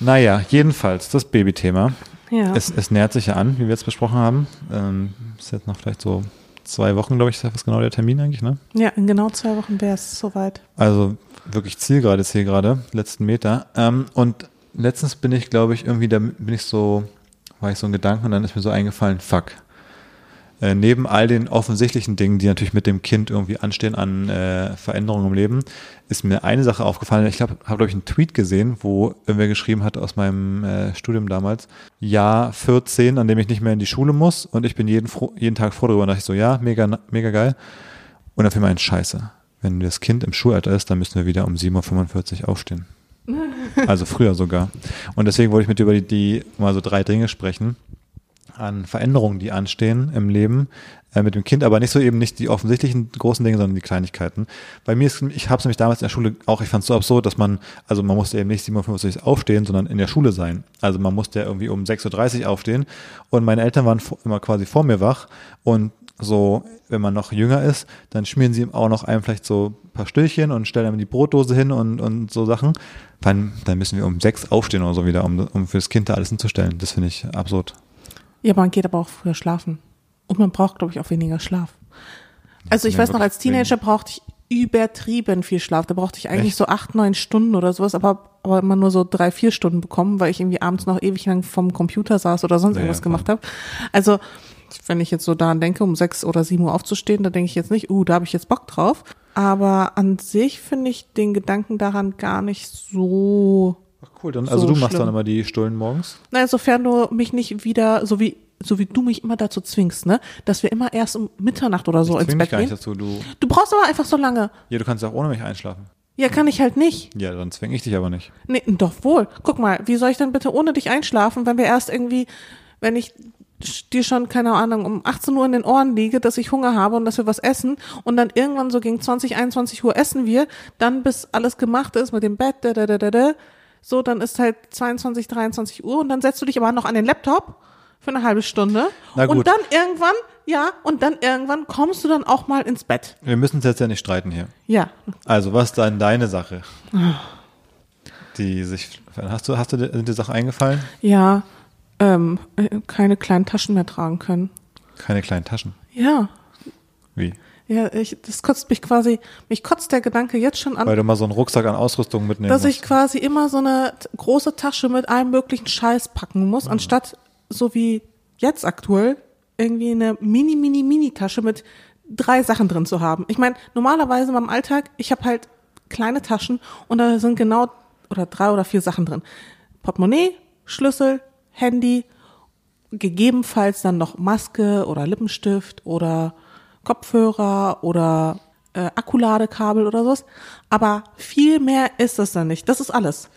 Naja, jedenfalls, das Babythema. Ja. Es, es nähert sich ja an, wie wir jetzt besprochen haben. Ähm, ist jetzt noch vielleicht so zwei Wochen, glaube ich, ist genau der Termin eigentlich, ne? ja, in genau zwei Wochen wäre es soweit. Also wirklich Zielgerade, Zielgerade, letzten Meter. Ähm, und letztens bin ich, glaube ich, irgendwie, da bin ich so, war ich so ein Gedanken und dann ist mir so eingefallen, fuck. Äh, neben all den offensichtlichen Dingen, die natürlich mit dem Kind irgendwie anstehen an äh, Veränderungen im Leben, ist mir eine Sache aufgefallen. Ich habe, hab, glaube ich, einen Tweet gesehen, wo irgendwer geschrieben hat aus meinem äh, Studium damals, Jahr 14, an dem ich nicht mehr in die Schule muss und ich bin jeden, jeden Tag froh darüber. Und dachte ich so, ja, mega, mega geil. Und dann fiel mir ein Scheiße. Wenn das Kind im Schulalter ist, dann müssen wir wieder um 7.45 Uhr aufstehen. (laughs) Also früher sogar. Und deswegen wollte ich mit dir über die, die mal so drei Dinge sprechen an Veränderungen, die anstehen im Leben äh, mit dem Kind, aber nicht so eben nicht die offensichtlichen großen Dinge, sondern die Kleinigkeiten. Bei mir ist, ich habe es nämlich damals in der Schule auch, ich fand es so absurd, dass man, also man musste eben nicht 57 aufstehen, sondern in der Schule sein. Also man musste ja irgendwie um 6.30 Uhr aufstehen und meine Eltern waren immer quasi vor mir wach und so, wenn man noch jünger ist, dann schmieren sie auch noch einem vielleicht so ein paar Stillchen und stellen einem die Brotdose hin und, und so Sachen. Dann, dann müssen wir um sechs aufstehen oder so wieder, um, um fürs Kind da alles hinzustellen. Das finde ich absurd. Ja, man geht aber auch früher schlafen. Und man braucht, glaube ich, auch weniger Schlaf. Also ich Ja, weiß noch, als Teenager brauchte ich übertrieben viel Schlaf. Da brauchte ich eigentlich Echt? so acht, neun Stunden oder sowas, aber, aber immer nur so drei, vier Stunden bekommen, weil ich irgendwie abends noch ewig lang vom Computer saß oder sonst Ja, irgendwas ja, gemacht habe. Also wenn ich jetzt so daran denke, um sechs oder sieben Uhr aufzustehen, da denke ich jetzt nicht, uh, da habe ich jetzt Bock drauf. Aber an sich finde ich den Gedanken daran gar nicht so Ach cool, dann, also So du machst schlimm. dann immer die Stullen morgens? Na, sofern du mich nicht wieder, so wie, so wie du mich immer dazu zwingst, ne, dass wir immer erst um Mitternacht oder so ich ins Bett gar nicht gehen. dazu. Du, Du brauchst aber einfach so lange. ja, du kannst auch ohne mich einschlafen. Ja, kann ich halt nicht. Ja, dann zwing ich dich aber nicht. Nee, doch wohl. Guck mal, wie soll ich denn bitte ohne dich einschlafen, wenn wir erst irgendwie, wenn ich dir schon, keine Ahnung, um 18 Uhr in den Ohren liege, dass ich Hunger habe und dass wir was essen und dann irgendwann so gegen 20, 21 Uhr essen wir, dann bis alles gemacht ist mit dem Bett, da, da, da, da, da, so, dann ist halt 22, 23 Uhr und dann setzt du dich aber noch an den Laptop für eine halbe Stunde und dann irgendwann, ja, und dann irgendwann kommst du dann auch mal ins Bett. Wir müssen uns jetzt ja nicht streiten hier. Ja, Also, was ist dann deine Sache? Die sich, hast du, hast du, dir- sind dir Sachen eingefallen? ja, ähm, äh, keine kleinen Taschen mehr tragen können. Keine kleinen Taschen. Ja, Wie? Ja, ich, das kotzt mich quasi, mich kotzt der Gedanke jetzt schon an, Weil du mal so einen Rucksack an Ausrüstung mitnehmen dass ich musst. quasi immer so eine große Tasche mit allem möglichen Scheiß packen Mhm. muss, anstatt so wie jetzt aktuell irgendwie eine mini, mini, mini Tasche mit drei Sachen drin zu haben. Ich meine, normalerweise meinem Alltag, ich habe halt kleine Taschen und da sind genau oder drei oder vier Sachen drin. Portemonnaie, Schlüssel, Handy, gegebenenfalls dann noch Maske oder Lippenstift oder Kopfhörer oder äh, Akkuladekabel oder sowas. Aber viel mehr ist das dann nicht. Das ist alles.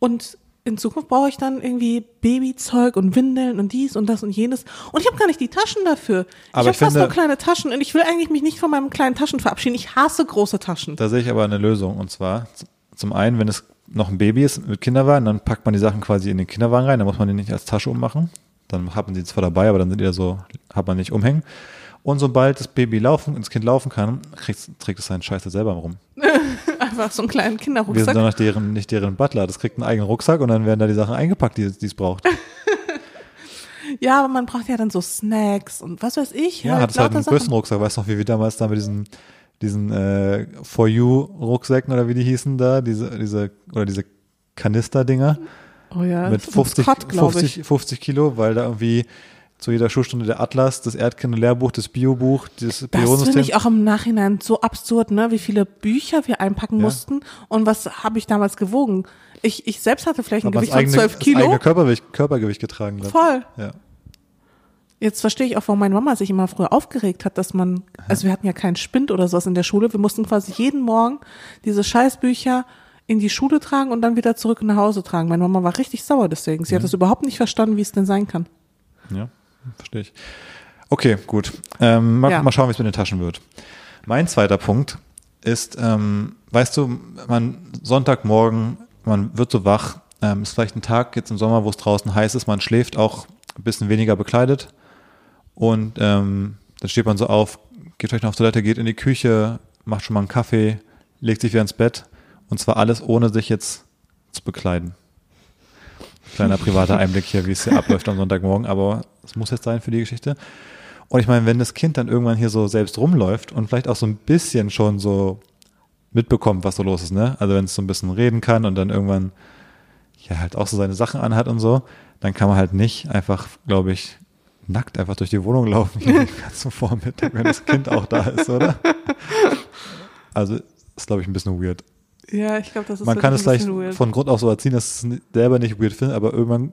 Und in Zukunft brauche ich dann irgendwie Babyzeug und Windeln und dies und das und jenes. Und ich habe gar nicht die Taschen dafür. Aber ich habe fast nur kleine Taschen und ich will eigentlich mich nicht von meinen kleinen Taschen verabschieden. Ich hasse große Taschen. Da sehe ich aber eine Lösung. Und zwar, zum einen, wenn es noch ein Baby ist mit Kinderwagen, dann packt man die Sachen quasi in den Kinderwagen rein, dann muss man die nicht als Tasche ummachen. Dann hat man sie zwar dabei, aber dann sind die da so, hat man nicht umhängen. Und sobald das Baby laufen, das Kind laufen kann, kriegt, trägt es seinen Scheiße selber rum. (laughs) Einfach so einen kleinen Wir sind Kinderrucksack. dann nicht deren, nicht deren Butler. Das kriegt einen eigenen Rucksack und dann werden da die Sachen eingepackt, die, die es braucht. (laughs) Ja, aber man braucht ja dann so Snacks und was weiß ich. Ja, hat es halt einen Sachen. größten Rucksack. Weißt du noch, wie wir damals da mit diesen, diesen äh, For You-Rucksäcken oder wie die hießen da, diese, diese, oder diese Kanister-Dinger Oh ja, mit das ist 50, Scott, glaub 50, 50 Kilo, weil da irgendwie zu jeder Schulstunde der Atlas, das Erdkunde-Lehrbuch, das Biobuch, das Das finde ich auch im Nachhinein so absurd, ne? Wie viele Bücher wir einpacken Ja. mussten und was habe ich damals gewogen? Ich, ich selbst hatte vielleicht ein Hat Gewicht das von eigene, 12 das Kilo. eigene Körpergewicht, Körpergewicht getragen. glaub. Voll. Ja. Jetzt verstehe ich auch, warum meine Mama sich immer früher aufgeregt hat, dass man, also wir hatten ja keinen Spind oder sowas in der Schule. Wir mussten quasi jeden Morgen diese Scheißbücher in die Schule tragen und dann wieder zurück nach Hause tragen. Meine Mama war richtig sauer deswegen. Sie hat das überhaupt nicht verstanden, wie es denn sein kann. Ja, verstehe ich. Okay, gut. Ähm, mal, Ja. mal schauen, wie es mit den Taschen wird. Mein zweiter Punkt ist, ähm, weißt du, man Sonntagmorgen, man wird so wach, ähm, ist vielleicht ein Tag jetzt im Sommer, wo es draußen heiß ist, man schläft auch ein bisschen weniger bekleidet und ähm, dann steht man so auf, geht vielleicht noch auf Toilette, geht in die Küche, macht schon mal einen Kaffee, legt sich wieder ins Bett und zwar alles ohne sich jetzt zu bekleiden. Kleiner privater Einblick hier, wie es hier abläuft am Sonntagmorgen, aber es muss jetzt sein für die Geschichte. Und ich meine, wenn das Kind dann irgendwann hier so selbst rumläuft und vielleicht auch so ein bisschen schon so mitbekommt, was so los ist, ne? Also wenn es so ein bisschen reden kann und dann irgendwann ja halt auch so seine Sachen anhat und so, dann kann man halt nicht einfach, glaube ich, nackt einfach durch die Wohnung laufen den ganzen Vormittag, wenn das Kind auch da ist, oder? Also ist, glaube ich, ein bisschen weird. Ja, ich glaube, das ist Man kann es vielleicht weird. von Grund auf so erziehen, dass es selber nicht weird findet, aber irgendwann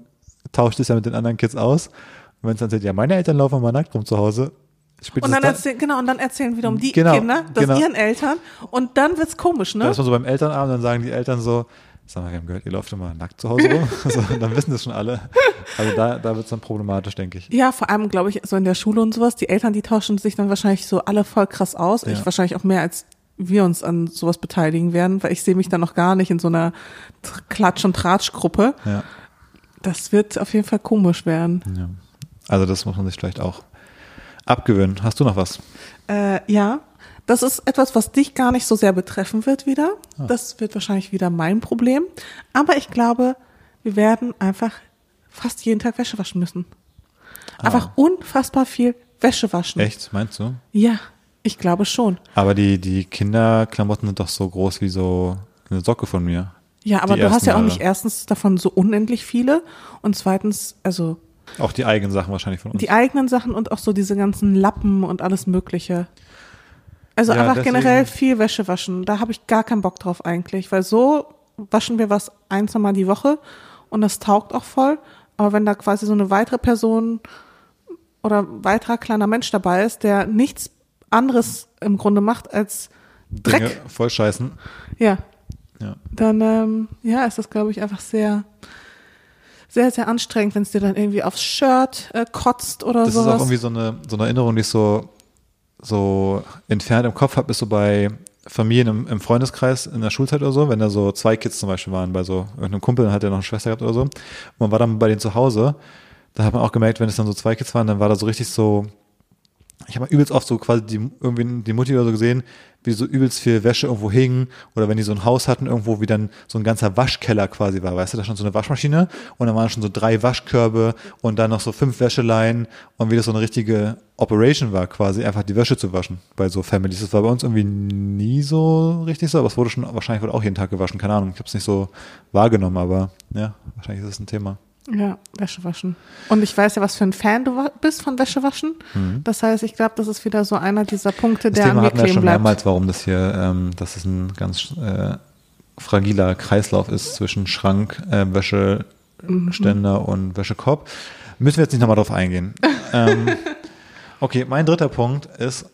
tauscht es ja mit den anderen Kids aus. Und wenn es dann sagt, ja, meine Eltern laufen mal nackt rum zu Hause, Und spätestens dann dann, erzählen, genau, und dann erzählen wiederum die Genau, Kinder das genau. ihren Eltern und dann wird's komisch, da ne? ist man so beim Elternabend, dann sagen die Eltern so, sag mal, wir haben gehört, ihr lauft immer nackt zu Hause rum. (laughs) so, dann wissen das schon alle. Also da, da wird es dann problematisch, denke ich. Ja, vor allem, glaube ich, so in der Schule und sowas, die Eltern, die tauschen sich dann wahrscheinlich so alle voll krass aus. Ja. Ich wahrscheinlich auch mehr als wir uns an sowas beteiligen werden, weil ich sehe mich dann noch gar nicht in so einer Klatsch- und Tratschgruppe. Ja. Das wird auf jeden Fall komisch werden. ja. Also das muss man sich vielleicht auch abgewöhnen. Hast du noch was? Äh, ja, das ist etwas, was dich gar nicht so sehr betreffen wird wieder. Ah. Das wird wahrscheinlich wieder mein Problem. Aber ich glaube, wir werden einfach fast jeden Tag Wäsche waschen müssen. Einfach unfassbar viel Wäsche waschen. Ah. Echt, meinst du? Ja, ich glaube schon. Aber die, die Kinderklamotten sind doch so groß wie so eine Socke von mir. Ja, aber Die du hast ja auch nicht erstens davon so unendlich viele und zweitens, also Auch die eigenen Sachen wahrscheinlich von uns. die eigenen Sachen und auch so diese ganzen Lappen und alles Mögliche. Also Ja, einfach deswegen- generell viel Wäsche waschen. Da habe ich gar keinen Bock drauf eigentlich, weil so waschen wir was ein, zwei Mal die Woche und das taugt auch voll. Aber wenn da quasi so eine weitere Person oder weiterer kleiner Mensch dabei ist, der nichts anderes im Grunde macht als Dreck, Dinge voll scheißen. ja, Ja. dann ähm, ja, ist das, glaube ich, einfach sehr, sehr, sehr anstrengend, wenn es dir dann irgendwie aufs Shirt äh, kotzt oder Das sowas. ist auch irgendwie so eine, so eine Erinnerung, die ich so, so entfernt im Kopf habe, ist so bei Familien im, im Freundeskreis in der Schulzeit oder so, wenn da so zwei Kids zum Beispiel waren, bei so irgendeinem Kumpel, dann hat er noch eine Schwester gehabt oder so. Und man war dann bei denen zu Hause, da hat man auch gemerkt, wenn es dann so zwei Kids waren, dann war da so richtig so, ich habe übelst oft so quasi die, irgendwie die Mutti oder so gesehen, wie so übelst viel Wäsche irgendwo hing oder wenn die so ein Haus hatten irgendwo, wie dann so ein ganzer Waschkeller quasi war, weißt du, da stand so eine Waschmaschine und dann waren schon so drei Waschkörbe und dann noch so fünf Wäscheleien und wie das so eine richtige Operation war quasi, einfach die Wäsche zu waschen bei so Families. Das war bei uns irgendwie nie so richtig so, aber es wurde schon wahrscheinlich wohl auch jeden Tag gewaschen, keine Ahnung, ich habe es nicht so wahrgenommen, aber ja, wahrscheinlich ist es ein Thema. Ja, Wäsche waschen. Und ich weiß ja, was für ein Fan du bist von Wäsche waschen. Das heißt, ich glaube, das ist wieder so einer dieser Punkte, Mhm. Das der an Thema mir hatten wir schon bleibt. mehrmals, warum das hier, ähm, dass es ein ganz äh, fragiler Kreislauf ist zwischen Schrank, äh, Wäscheständer und Wäschekorb. Müssen wir jetzt nicht nochmal drauf eingehen. (laughs) ähm, okay, mein dritter Punkt ist,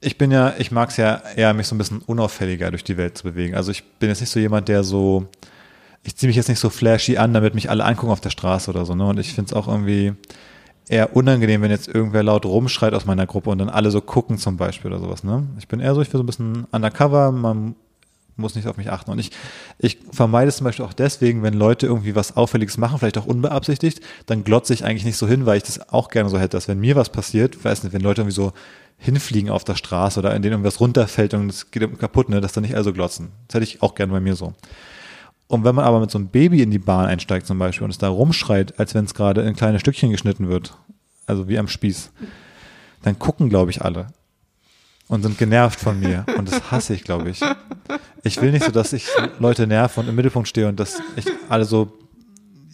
ich bin ja, ich mag es ja eher, mich so ein bisschen unauffälliger durch die Welt zu bewegen. Also ich bin jetzt nicht so jemand, der so, ich ziehe mich jetzt nicht so flashy an, damit mich alle angucken auf der Straße oder so. Ne? Und ich finde es auch irgendwie eher unangenehm, wenn jetzt irgendwer laut rumschreit aus meiner Gruppe und dann alle so gucken zum Beispiel oder sowas. Ne? Ich bin eher so, ich will so ein bisschen undercover, man muss nicht auf mich achten. Und ich, ich vermeide es zum Beispiel auch deswegen, wenn Leute irgendwie was Auffälliges machen, vielleicht auch unbeabsichtigt, dann glotze ich eigentlich nicht so hin, weil ich das auch gerne so hätte, dass wenn mir was passiert, weiß nicht, wenn Leute irgendwie so hinfliegen auf der Straße oder in denen irgendwas runterfällt und es geht kaputt, ne, dass dann nicht also glotzen. Das hätte ich auch gerne bei mir so. Und wenn man aber mit so einem Baby in die Bahn einsteigt zum Beispiel und es da rumschreit, als wenn es gerade in kleine Stückchen geschnitten wird, also wie am Spieß, dann gucken, glaube ich, alle und sind genervt von mir. Und das hasse ich, glaube ich. Ich will nicht so, dass ich Leute nerve und im Mittelpunkt stehe und dass ich alle so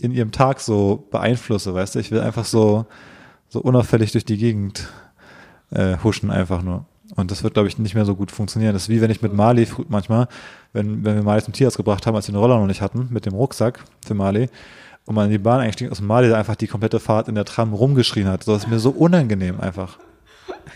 in ihrem Tag so beeinflusse, weißt du? Ich will einfach so, so unauffällig durch die Gegend äh, huschen einfach nur. Und das wird, glaube ich, nicht mehr so gut funktionieren. Das ist wie wenn ich mit Marley manchmal, wenn, wenn wir Marley zum Tierarzt gebracht haben, als wir den Roller noch nicht hatten, mit dem Rucksack für Marley, und man in die Bahn eingestiegen ist und Marley da einfach die komplette Fahrt in der Tram rumgeschrien hat. So ist mir so unangenehm einfach. (laughs)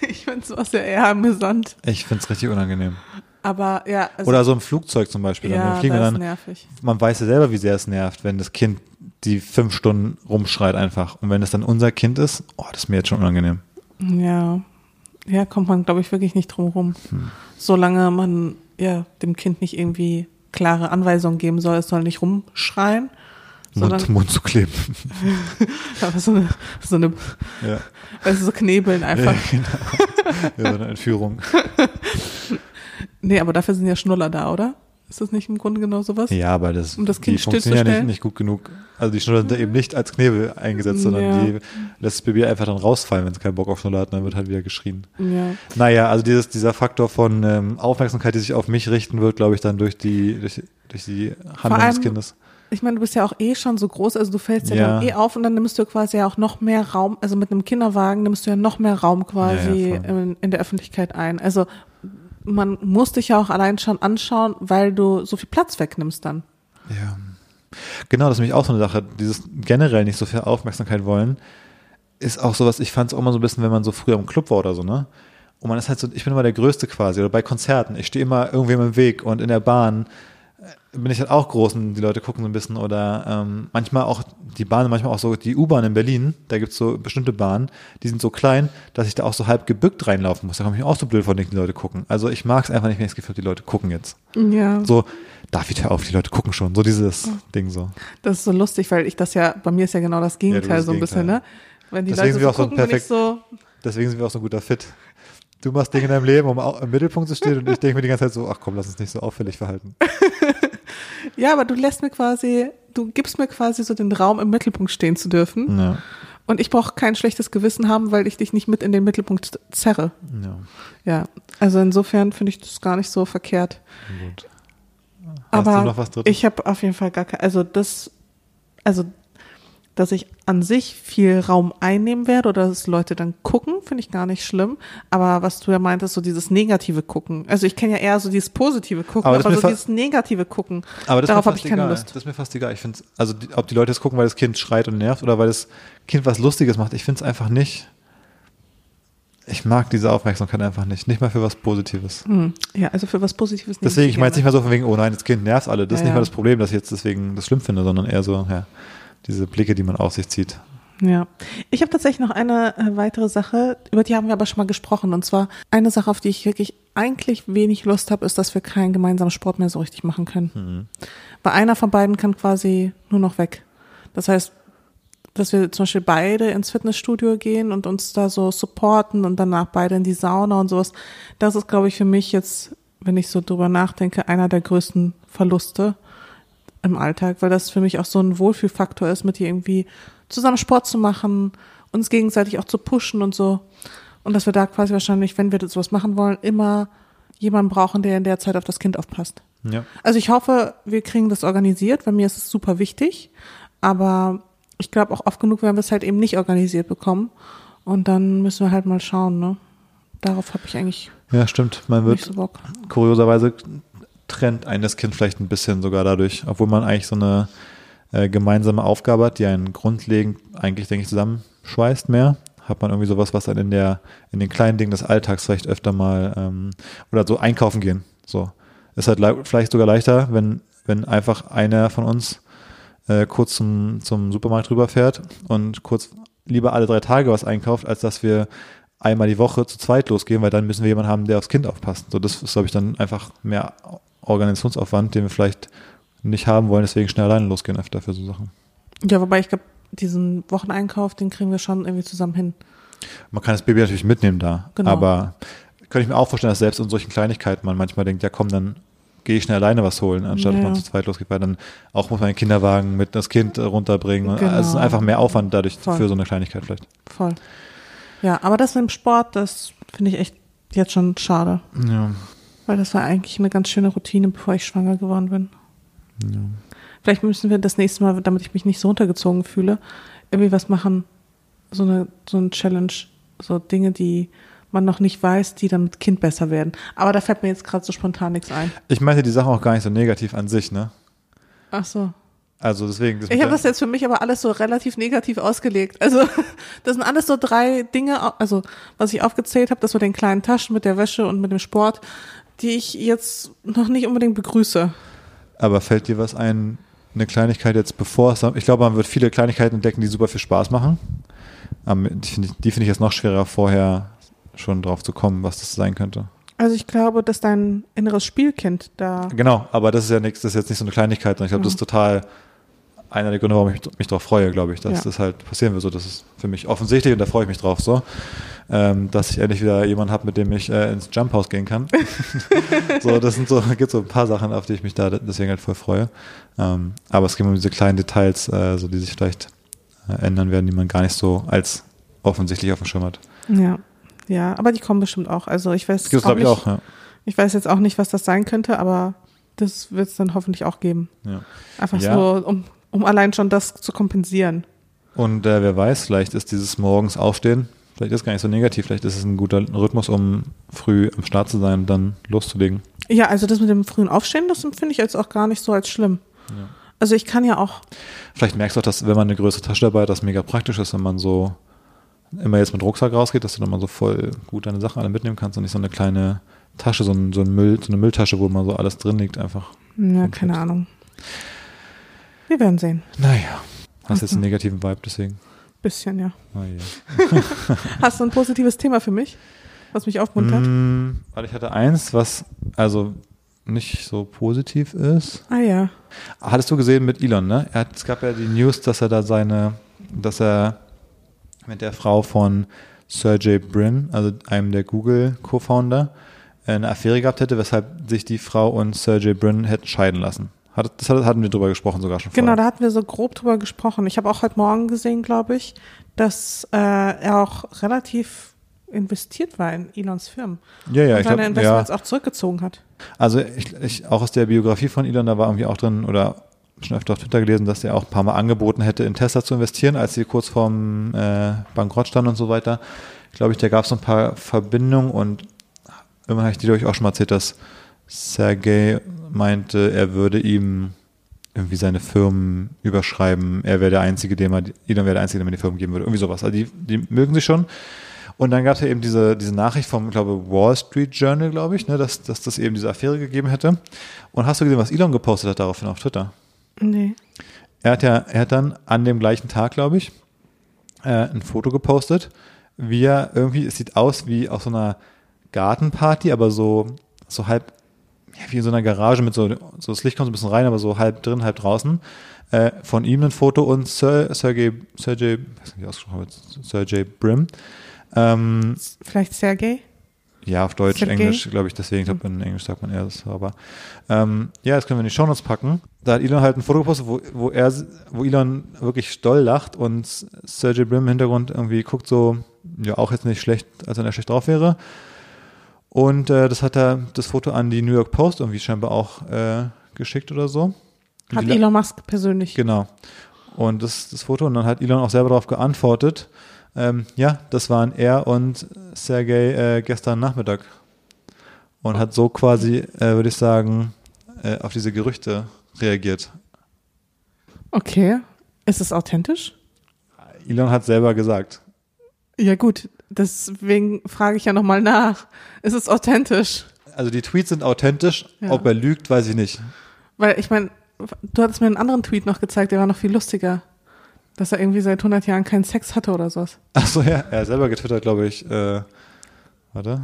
Ich finde sowas ja eher amüsant. Ich find's richtig unangenehm. Aber ja, also, Oder so im Flugzeug zum Beispiel. dann ja, wir das ist dann, nervig. man weiß ja selber, wie sehr es nervt, wenn das Kind die fünf Stunden rumschreit einfach. Und wenn es dann unser Kind ist, oh, das ist mir jetzt schon unangenehm. Ja. Ja, kommt man, glaube ich, wirklich nicht drum rum. Hm. Solange man ja dem Kind nicht irgendwie klare Anweisungen geben soll, es soll nicht rumschreien, sondern Mund, Mund zu kleben. (laughs) aber so eine, so eine, ja. also so knebeln einfach. Ja, (laughs) genau. Ja, so eine Entführung. (laughs) Nee, aber dafür sind ja Schnuller da, oder? Ist das nicht im Grunde genau sowas? Ja, aber das, Um das Kind die funktionieren ja nicht, nicht gut genug. Also die Schnuller sind eben nicht als Knebel eingesetzt, sondern Ja. die lässt das Baby einfach dann rausfallen, wenn es keinen Bock auf Schnuller hat, dann wird halt wieder geschrien. Ja. Naja, also dieses, dieser Faktor von ähm, Aufmerksamkeit, die sich auf mich richten wird, glaube ich, dann durch die, durch, durch die Handlung des allem- Kindes. Ich meine, du bist ja auch eh schon so groß, also du fällst ja, Ja. dann eh auf und dann nimmst du quasi ja auch noch mehr Raum, also mit einem Kinderwagen nimmst du ja noch mehr Raum quasi Ja, in, in der Öffentlichkeit ein. Also man muss dich ja auch allein schon anschauen, weil du so viel Platz wegnimmst dann. Ja. Genau, das ist nämlich auch so eine Sache. Dieses generell nicht so viel Aufmerksamkeit wollen, ist auch sowas, ich fand es auch immer so ein bisschen, wenn man so früher im Club war oder so, ne? Und man ist halt so, ich bin immer der Größte quasi, oder bei Konzerten, ich stehe immer irgendwem im Weg und in der Bahn bin ich halt auch groß und die Leute gucken so ein bisschen oder ähm, manchmal auch die Bahn, manchmal auch so die U-Bahn in Berlin, da gibt's so bestimmte Bahnen, die sind so klein, dass ich da auch so halb gebückt reinlaufen muss. Da komme ich mir auch so blöd vor, wenn die Leute gucken. Also ich mag es einfach nicht, wenn ich das Gefühl habe, die Leute gucken jetzt. Ja. So, David, hör auf, die Leute gucken schon. So dieses Ding so. Das ist so lustig, weil ich das ja, bei mir ist ja genau das Gegenteil bist so ein das bisschen, ne? Gegenteil. Wenn die Deswegen sind Leute wir so auch so gucken, ich perfekt- so, Deswegen sind wir auch so ein guter Fit. Du machst Dinge in deinem Leben, um auch im Mittelpunkt zu stehen und ich denke mir die ganze Zeit so, ach komm, lass uns nicht so auffällig verhalten. (laughs) ja, aber du lässt mir quasi, du gibst mir quasi so den Raum, im Mittelpunkt stehen zu dürfen. Ja, Und ich brauche kein schlechtes Gewissen haben, weil ich dich nicht mit in den Mittelpunkt zerre. ja, Ja, also insofern finde ich das gar nicht so verkehrt. gut. Hast Aber du noch was drittes? ich habe auf jeden Fall gar kein, also das, also dass ich an sich viel Raum einnehmen werde oder dass Leute dann gucken, finde ich gar nicht schlimm. Aber was du ja meintest, so dieses negative Gucken. Also ich kenne ja eher so dieses positive Gucken, Aber aber, ist so dieses negative Gucken. Aber das ist Darauf habe ich keine egal. Lust. Das ist mir fast egal. Ich finde also die, ob die Leute es gucken, weil das Kind schreit und nervt oder weil das Kind was Lustiges macht, ich finde es einfach nicht. Ich mag diese Aufmerksamkeit einfach nicht. Nicht mal für was Positives. Hm. Ja, also für was Positives nehme Deswegen, ich meine gerne. nicht mal so von wegen, oh nein, das Kind nervt alle. Das ist Ja, nicht ja. mal das Problem, dass ich jetzt deswegen das schlimm finde, sondern eher so, ja, diese Blicke, die man auf sich zieht. Ja, ich habe tatsächlich noch eine äh, weitere Sache, über die haben wir aber schon mal gesprochen. Und zwar eine Sache, auf die ich wirklich eigentlich wenig Lust habe, ist, dass wir keinen gemeinsamen Sport mehr so richtig machen können. Weil einer von beiden kann quasi nur noch weg. Das heißt, dass wir zum Beispiel beide ins Fitnessstudio gehen und uns da so supporten und danach beide in die Sauna und sowas. Das ist, glaube ich, für mich jetzt, wenn ich so drüber nachdenke, einer der größten Verluste im Alltag, weil das für mich auch so ein Wohlfühlfaktor ist, mit dir irgendwie zusammen Sport zu machen, uns gegenseitig auch zu pushen und so. Und dass wir da quasi wahrscheinlich, wenn wir sowas machen wollen, immer jemanden brauchen, der in der Zeit auf das Kind aufpasst. Ja. Also ich hoffe, wir kriegen das organisiert, weil mir ist es super wichtig. Aber ich glaube auch oft genug werden wir es halt eben nicht organisiert bekommen. Und dann müssen wir halt mal schauen, ne? Darauf habe ich eigentlich Ja, stimmt. Man wird so Bock. kurioserweise trennt einen das Kind vielleicht ein bisschen sogar dadurch, obwohl man eigentlich so eine äh, gemeinsame Aufgabe hat, die einen grundlegend eigentlich, denke ich, zusammenschweißt mehr. Hat man irgendwie sowas, was dann in der, in den kleinen Dingen des Alltags vielleicht öfter mal ähm, oder so einkaufen gehen. So. Ist halt le- vielleicht sogar leichter, wenn, wenn einfach einer von uns äh, kurz zum, zum Supermarkt rüberfährt und kurz lieber alle drei Tage was einkauft, als dass wir einmal die Woche zu zweit losgehen, weil dann müssen wir jemanden haben, der aufs Kind aufpasst. So, das ist, glaube ich, dann einfach mehr Organisationsaufwand, den wir vielleicht nicht haben wollen, deswegen schnell alleine losgehen öfter für so Sachen. Ja, wobei ich glaube, diesen Wocheneinkauf, den kriegen wir schon irgendwie zusammen hin. Man kann das Baby natürlich mitnehmen da, Genau. aber könnte ich mir auch vorstellen, dass selbst in solchen Kleinigkeiten man manchmal denkt, ja komm, dann gehe ich schnell alleine was holen, anstatt dass Ja. man zu zweit losgeht, weil dann auch muss man den Kinderwagen mit das Kind äh, runterbringen. Genau. Also es ist einfach mehr Aufwand dadurch Voll. für so eine Kleinigkeit vielleicht. Voll. Ja, aber das mit dem Sport, das finde ich echt jetzt schon schade. Ja. Weil das war eigentlich eine ganz schöne Routine, bevor ich schwanger geworden bin. Vielleicht müssen wir das nächste Mal, damit ich mich nicht so runtergezogen fühle, irgendwie was machen, so eine, so ein Challenge, so Dinge, die man noch nicht weiß, die dann mit Kind besser werden. Aber da fällt mir jetzt gerade so spontan nichts ein. Ich meinte die Sache auch gar nicht so negativ an sich, ne? Ach so. Also deswegen. Ich habe das jetzt für mich aber alles so relativ negativ ausgelegt. Also (laughs) das sind alles so drei Dinge, also was ich aufgezählt habe, das mit den kleinen Taschen, mit der Wäsche und mit dem Sport, die ich jetzt noch nicht unbedingt begrüße. Aber fällt dir was ein, eine Kleinigkeit jetzt bevor es, ich glaube, man wird viele Kleinigkeiten entdecken, die super viel Spaß machen. Aber die finde ich, die finde ich jetzt noch schwerer, vorher schon drauf zu kommen, was das sein könnte. Also ich glaube, dass dein inneres Spielkind da Genau, aber das ist ja nichts, das ist jetzt nicht so eine Kleinigkeit, sondern ich glaube, das ist total einer der Gründe, warum ich mich darauf freue, glaube ich, dass Ja. das halt passieren wird. So, das ist für mich offensichtlich und da freue ich mich drauf so, ähm, dass ich endlich wieder jemanden habe, mit dem ich äh, ins Jump House gehen kann. (laughs) so, das sind so, (laughs) gibt so ein paar Sachen, auf die ich mich da deswegen halt voll freue. Ähm, aber es geht um diese kleinen Details, äh, so die sich vielleicht äh, ändern werden, die man gar nicht so als offensichtlich auf dem Schirm hat. Ja. Ja, aber die kommen bestimmt auch. Also ich weiß auch glaube ich, nicht, auch. Ja. ich weiß jetzt auch nicht, was das sein könnte, aber das wird es dann hoffentlich auch geben. Ja. Einfach Ja. so, um, um allein schon das zu kompensieren. Und äh, wer weiß, vielleicht ist dieses morgens Aufstehen, vielleicht ist es gar nicht so negativ, vielleicht ist es ein guter Rhythmus, um früh am Start zu sein und dann loszulegen. Ja, also das mit dem frühen Aufstehen, das empfinde ich jetzt auch gar nicht so als schlimm. Also ich kann ja auch, Vielleicht merkst du auch, dass wenn man eine größere Tasche dabei hat, das mega praktisch ist, wenn man so immer jetzt mit Rucksack rausgeht, dass du dann mal so voll gut deine Sachen alle mitnehmen kannst und nicht so eine kleine Tasche, so, ein, so, ein Müll, so eine Mülltasche, wo mal so alles drin liegt, einfach. ja, keine. Ahnung. Wir werden sehen. Naja, hast jetzt einen negativen Vibe, deswegen. Bisschen, ja. Naja. (laughs) Hast du ein positives Thema für mich, was mich aufmuntert? Mm, weil ich hatte eins, was also nicht so positiv ist. Ah ja. Hattest du gesehen mit Elon, ne? Hat, es gab ja die News, dass er da seine, dass er mit der Frau von Sergey Brin, also einem der Google-Co-Founder, eine Affäre gehabt hätte, weshalb sich die Frau und Sergey Brin hätten scheiden lassen. Hat, das hat- hatten wir drüber gesprochen sogar schon Genau, vorher. da hatten wir so grob drüber gesprochen. Ich habe auch heute Morgen gesehen, glaube ich, dass äh, er auch relativ investiert war in Elons Firmen. Ja, ja, und ich seine glaube, ja. Investments auch zurückgezogen hat. Also ich, ich, auch aus der Biografie von Elon, da war irgendwie auch drin, oder schon öfter auf Twitter gelesen, dass er auch ein paar Mal angeboten hätte, in Tesla zu investieren, als sie kurz vorm äh, Bankrott standen und so weiter. Ich glaube, ich, da gab es so ein paar Verbindungen und immer habe ich dir, glaube ich, auch schon mal erzählt, dass Sergey meinte, er würde ihm irgendwie seine Firmen überschreiben. Er wäre der Einzige, dem er, Elon wäre der Einzige, dem er die Firmen geben würde. Irgendwie sowas. Also die, die mögen sich schon. Und dann gab es ja eben diese, diese Nachricht vom, ich glaube, Wall Street Journal, glaube ich, ne, dass, dass das eben diese Affäre gegeben hätte. Und hast du gesehen, was Elon gepostet hat daraufhin auf Twitter? Nee. Er hat ja, er hat dann an dem gleichen Tag, glaube ich, äh, ein Foto gepostet, wie er irgendwie, es sieht aus wie auf so einer Gartenparty, aber so, so halb, ja, wie in so einer Garage mit so, so das Licht kommt so ein bisschen rein, aber so halb drin, halb draußen. Äh, von ihm ein Foto und Sir, Sergey, Sergey, ich weiß nicht, wie ausgesprochen wird, Sergey Brim. Ähm, Vielleicht Sergej? ja, auf Deutsch, Sergej? Englisch, glaube ich, deswegen, ich glaube, in Englisch sagt man eher das, aber ähm, ja, das können wir in die Shownotes packen. Da hat Elon halt ein Foto gepostet, wo, wo er, wo Elon wirklich doll lacht und Sergey Brim im Hintergrund irgendwie guckt so, ja, auch jetzt nicht schlecht, als wenn er schlecht drauf wäre. Und äh, das hat er, das Foto an die New York Post irgendwie scheinbar auch äh, geschickt oder so. Hat Die- Elon Musk persönlich. Genau. Und das, das Foto, und dann hat Elon auch selber darauf geantwortet, ähm, ja, das waren er und Sergey äh, gestern Nachmittag. Und hat so quasi, äh, würde ich sagen, äh, auf diese Gerüchte reagiert. Okay. Ist es authentisch? Elon hat selber gesagt. Ja gut, deswegen frage ich ja nochmal nach. Ist es authentisch? Also die Tweets sind authentisch, Ja. ob er lügt, weiß ich nicht. Weil ich meine, du hattest mir einen anderen Tweet noch gezeigt, der war noch viel lustiger. Dass er irgendwie seit 100 Jahren keinen Sex hatte oder sowas. Achso, ja, er hat selber getwittert, glaube ich. Äh, warte.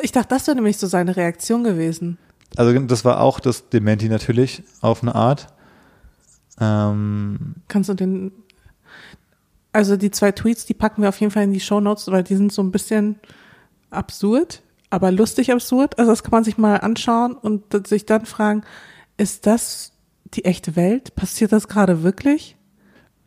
Ich dachte, das wäre nämlich so seine Reaktion gewesen. Also das war auch das Dementi natürlich, auf eine Art. Ähm, Kannst du den. Also die zwei Tweets, die packen wir auf jeden Fall in die Show Notes, weil die sind so ein bisschen absurd, aber lustig absurd. Also das kann man sich mal anschauen und sich dann fragen, ist das die echte Welt? Passiert das gerade wirklich?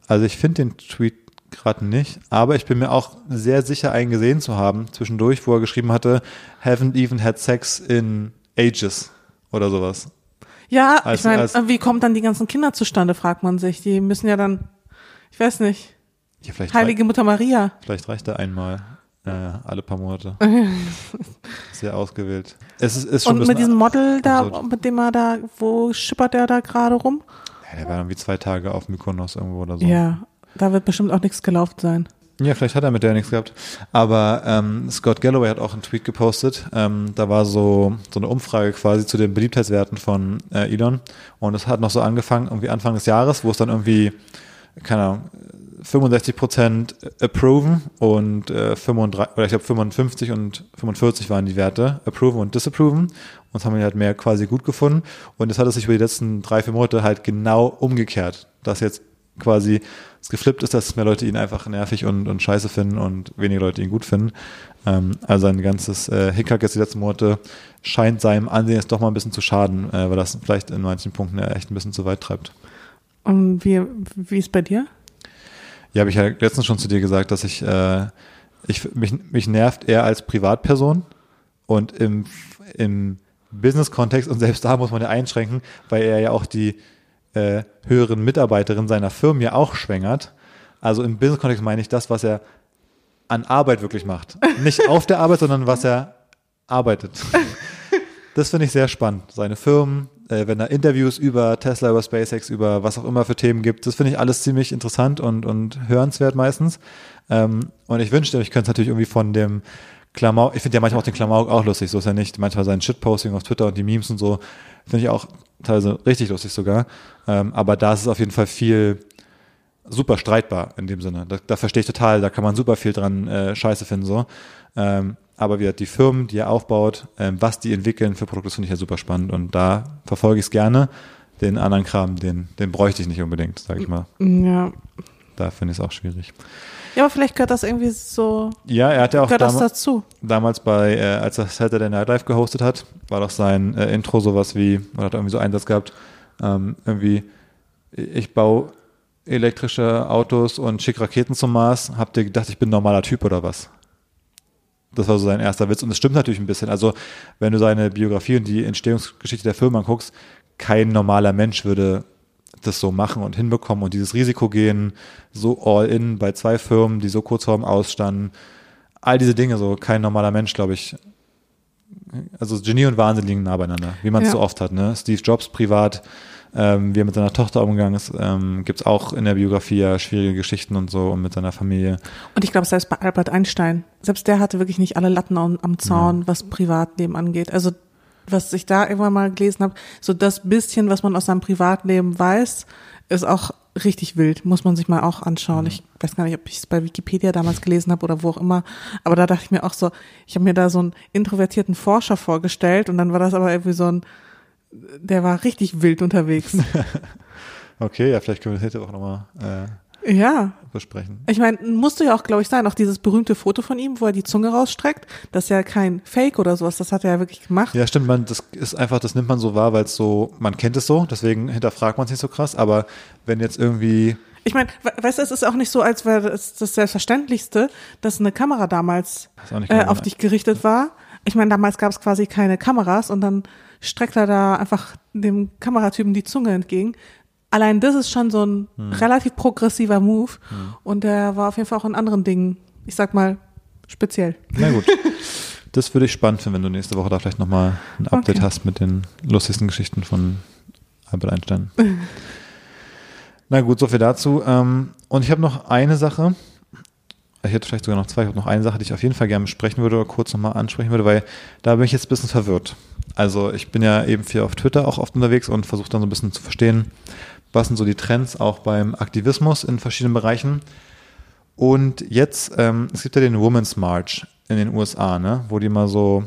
Also ich finde den Tweet gerade nicht, aber ich bin mir auch sehr sicher, einen gesehen zu haben, zwischendurch, wo er geschrieben hatte, haven't even had sex in ages oder sowas. Ja, Als- ich meine, wie kommen dann die ganzen Kinder zustande, fragt man sich. Die müssen ja dann, ich weiß nicht, Ja, vielleicht, Heilige Mutter Maria. vielleicht reicht er einmal äh, alle paar Monate. (laughs) Sehr ausgewählt. Es ist, ist schon Und mit diesem Model da, absurd. mit dem er da, wo schippert er da gerade rum? Ja, der war irgendwie zwei Tage auf Mykonos irgendwo oder so. Ja, da wird bestimmt auch nichts gelaufen sein. Ja, vielleicht hat er mit der nichts gehabt. Aber ähm, Scott Galloway hat auch einen Tweet gepostet. Ähm, da war so, so eine Umfrage quasi zu den Beliebtheitswerten von äh, Elon. Und es hat noch so angefangen, irgendwie Anfang des Jahres, wo es dann irgendwie, keine Ahnung, 65 Prozent approven und äh, 35, oder ich glaube 55 und 45 waren die Werte, approven und disapproven. Und das haben wir halt mehr quasi gut gefunden. Und das hat es sich über die letzten drei, vier Monate halt genau umgekehrt, dass jetzt quasi es geflippt ist, dass mehr Leute ihn einfach nervig und, und scheiße finden und weniger Leute ihn gut finden. Ähm, also ein ganzes äh, Hickhack jetzt die letzten Monate scheint seinem Ansehen jetzt doch mal ein bisschen zu schaden, äh, weil das vielleicht in manchen Punkten ja echt ein bisschen zu weit treibt. Und wie, wie ist bei dir? Ja, habe ich ja letztens schon zu dir gesagt, dass ich, äh, ich mich, mich nervt er als Privatperson und im, im Business-Kontext und selbst da muss man ja einschränken, weil er ja auch die äh, höheren Mitarbeiterinnen seiner Firmen ja auch schwängert. Also im Business-Kontext meine ich das, was er an Arbeit wirklich macht. Nicht auf der Arbeit, sondern was er arbeitet. (laughs) Das finde ich sehr spannend. Seine Firmen, äh, wenn er Interviews über Tesla, über SpaceX, über was auch immer für Themen gibt, das finde ich alles ziemlich interessant und, und hörenswert meistens. Ähm, und ich wünschte, ich könnte es natürlich irgendwie von dem Klamauk, ich finde ja manchmal auch den Klamauk auch lustig, so ist er nicht. Manchmal sein Shitposting auf Twitter und die Memes und so, finde ich auch teilweise richtig lustig sogar. Ähm, aber da ist es auf jeden Fall viel super streitbar in dem Sinne. Da, da verstehe ich total, da kann man super viel dran äh, scheiße finden so. Ähm, aber wie die Firmen, die er aufbaut, ähm, was die entwickeln für Produkte, finde ich ja super spannend. Und da verfolge ich es gerne. Den anderen Kram, den, den bräuchte ich nicht unbedingt, sage ich mal. Ja. Da finde ich es auch schwierig. Ja, aber vielleicht gehört das irgendwie so. Ja, er hat ja auch gehört das damals, dazu. damals bei, äh, als er Saturday Night Live gehostet hat, war doch sein äh, Intro sowas wie, oder hat er irgendwie so Einsatz gehabt, ähm, irgendwie, ich baue elektrische Autos und schick Raketen zum Mars. Habt ihr gedacht, ich bin ein normaler Typ oder was? Das war so sein erster Witz. Und es stimmt natürlich ein bisschen. Also, wenn du seine Biografie und die Entstehungsgeschichte der Firma anguckst, kein normaler Mensch würde das so machen und hinbekommen und dieses Risiko gehen, so all in bei zwei Firmen, die so kurz vorm Ausstanden. All diese Dinge, so kein normaler Mensch, glaube ich. Also Genie und Wahnsinn liegen nah beieinander, wie man es Ja. so oft hat. Ne? Steve Jobs privat, ähm, wie er mit seiner Tochter umgegangen ist, ähm, gibt es auch in der Biografie ja schwierige Geschichten und so und mit seiner Familie. Und ich glaube, selbst bei Albert Einstein, selbst der hatte wirklich nicht alle Latten am, Zaun, was Privatleben angeht. Also, was ich da irgendwann mal gelesen habe, so das bisschen, was man aus seinem Privatleben weiß, ist auch richtig wild. Muss man sich mal auch anschauen. Ich weiß gar nicht, ob ich es bei Wikipedia damals gelesen habe oder wo auch immer. Aber da dachte ich mir auch so, ich habe mir da so einen introvertierten Forscher vorgestellt und dann war das aber irgendwie so ein, der war richtig wild unterwegs. (laughs) Okay, ja, vielleicht können wir das nächste Woche nochmal äh, ja. besprechen. Ich meine, musste ja auch, glaube ich, sein, auch dieses berühmte Foto von ihm, wo er die Zunge rausstreckt. Das ist ja kein Fake oder sowas, das hat er ja wirklich gemacht. Ja, stimmt, man, das ist einfach, das nimmt man so wahr, weil es so, man kennt es so, deswegen hinterfragt man es nicht so krass, aber wenn jetzt irgendwie, Ich meine, we weißt du, es ist auch nicht so, als wäre das das Selbstverständlichste, dass eine Kamera damals auch äh, auf dich gerichtet war. Ich meine, damals gab es quasi keine Kameras und dann streckt er da einfach dem Kameratypen die Zunge entgegen. Allein das ist schon so ein Hm. relativ progressiver Move und der war auf jeden Fall auch in anderen Dingen, ich sag mal, speziell. na gut. (laughs) Das würde ich spannend finden, wenn du nächste Woche da vielleicht nochmal ein Update Okay. hast mit den lustigsten Geschichten von Albert Einstein. (laughs) Na gut, so viel dazu. Ähm, und ich habe noch eine Sache. Ich hätte vielleicht sogar noch zwei. Ich habe noch eine Sache, die ich auf jeden Fall gerne besprechen würde oder kurz nochmal ansprechen würde, weil da bin ich jetzt ein bisschen verwirrt. Also ich bin ja eben viel auf Twitter auch oft unterwegs und versuche dann so ein bisschen zu verstehen, was sind so die Trends auch beim Aktivismus in verschiedenen Bereichen. Und jetzt, ähm, es gibt ja den Women's March in den USA, ne, wo die mal so,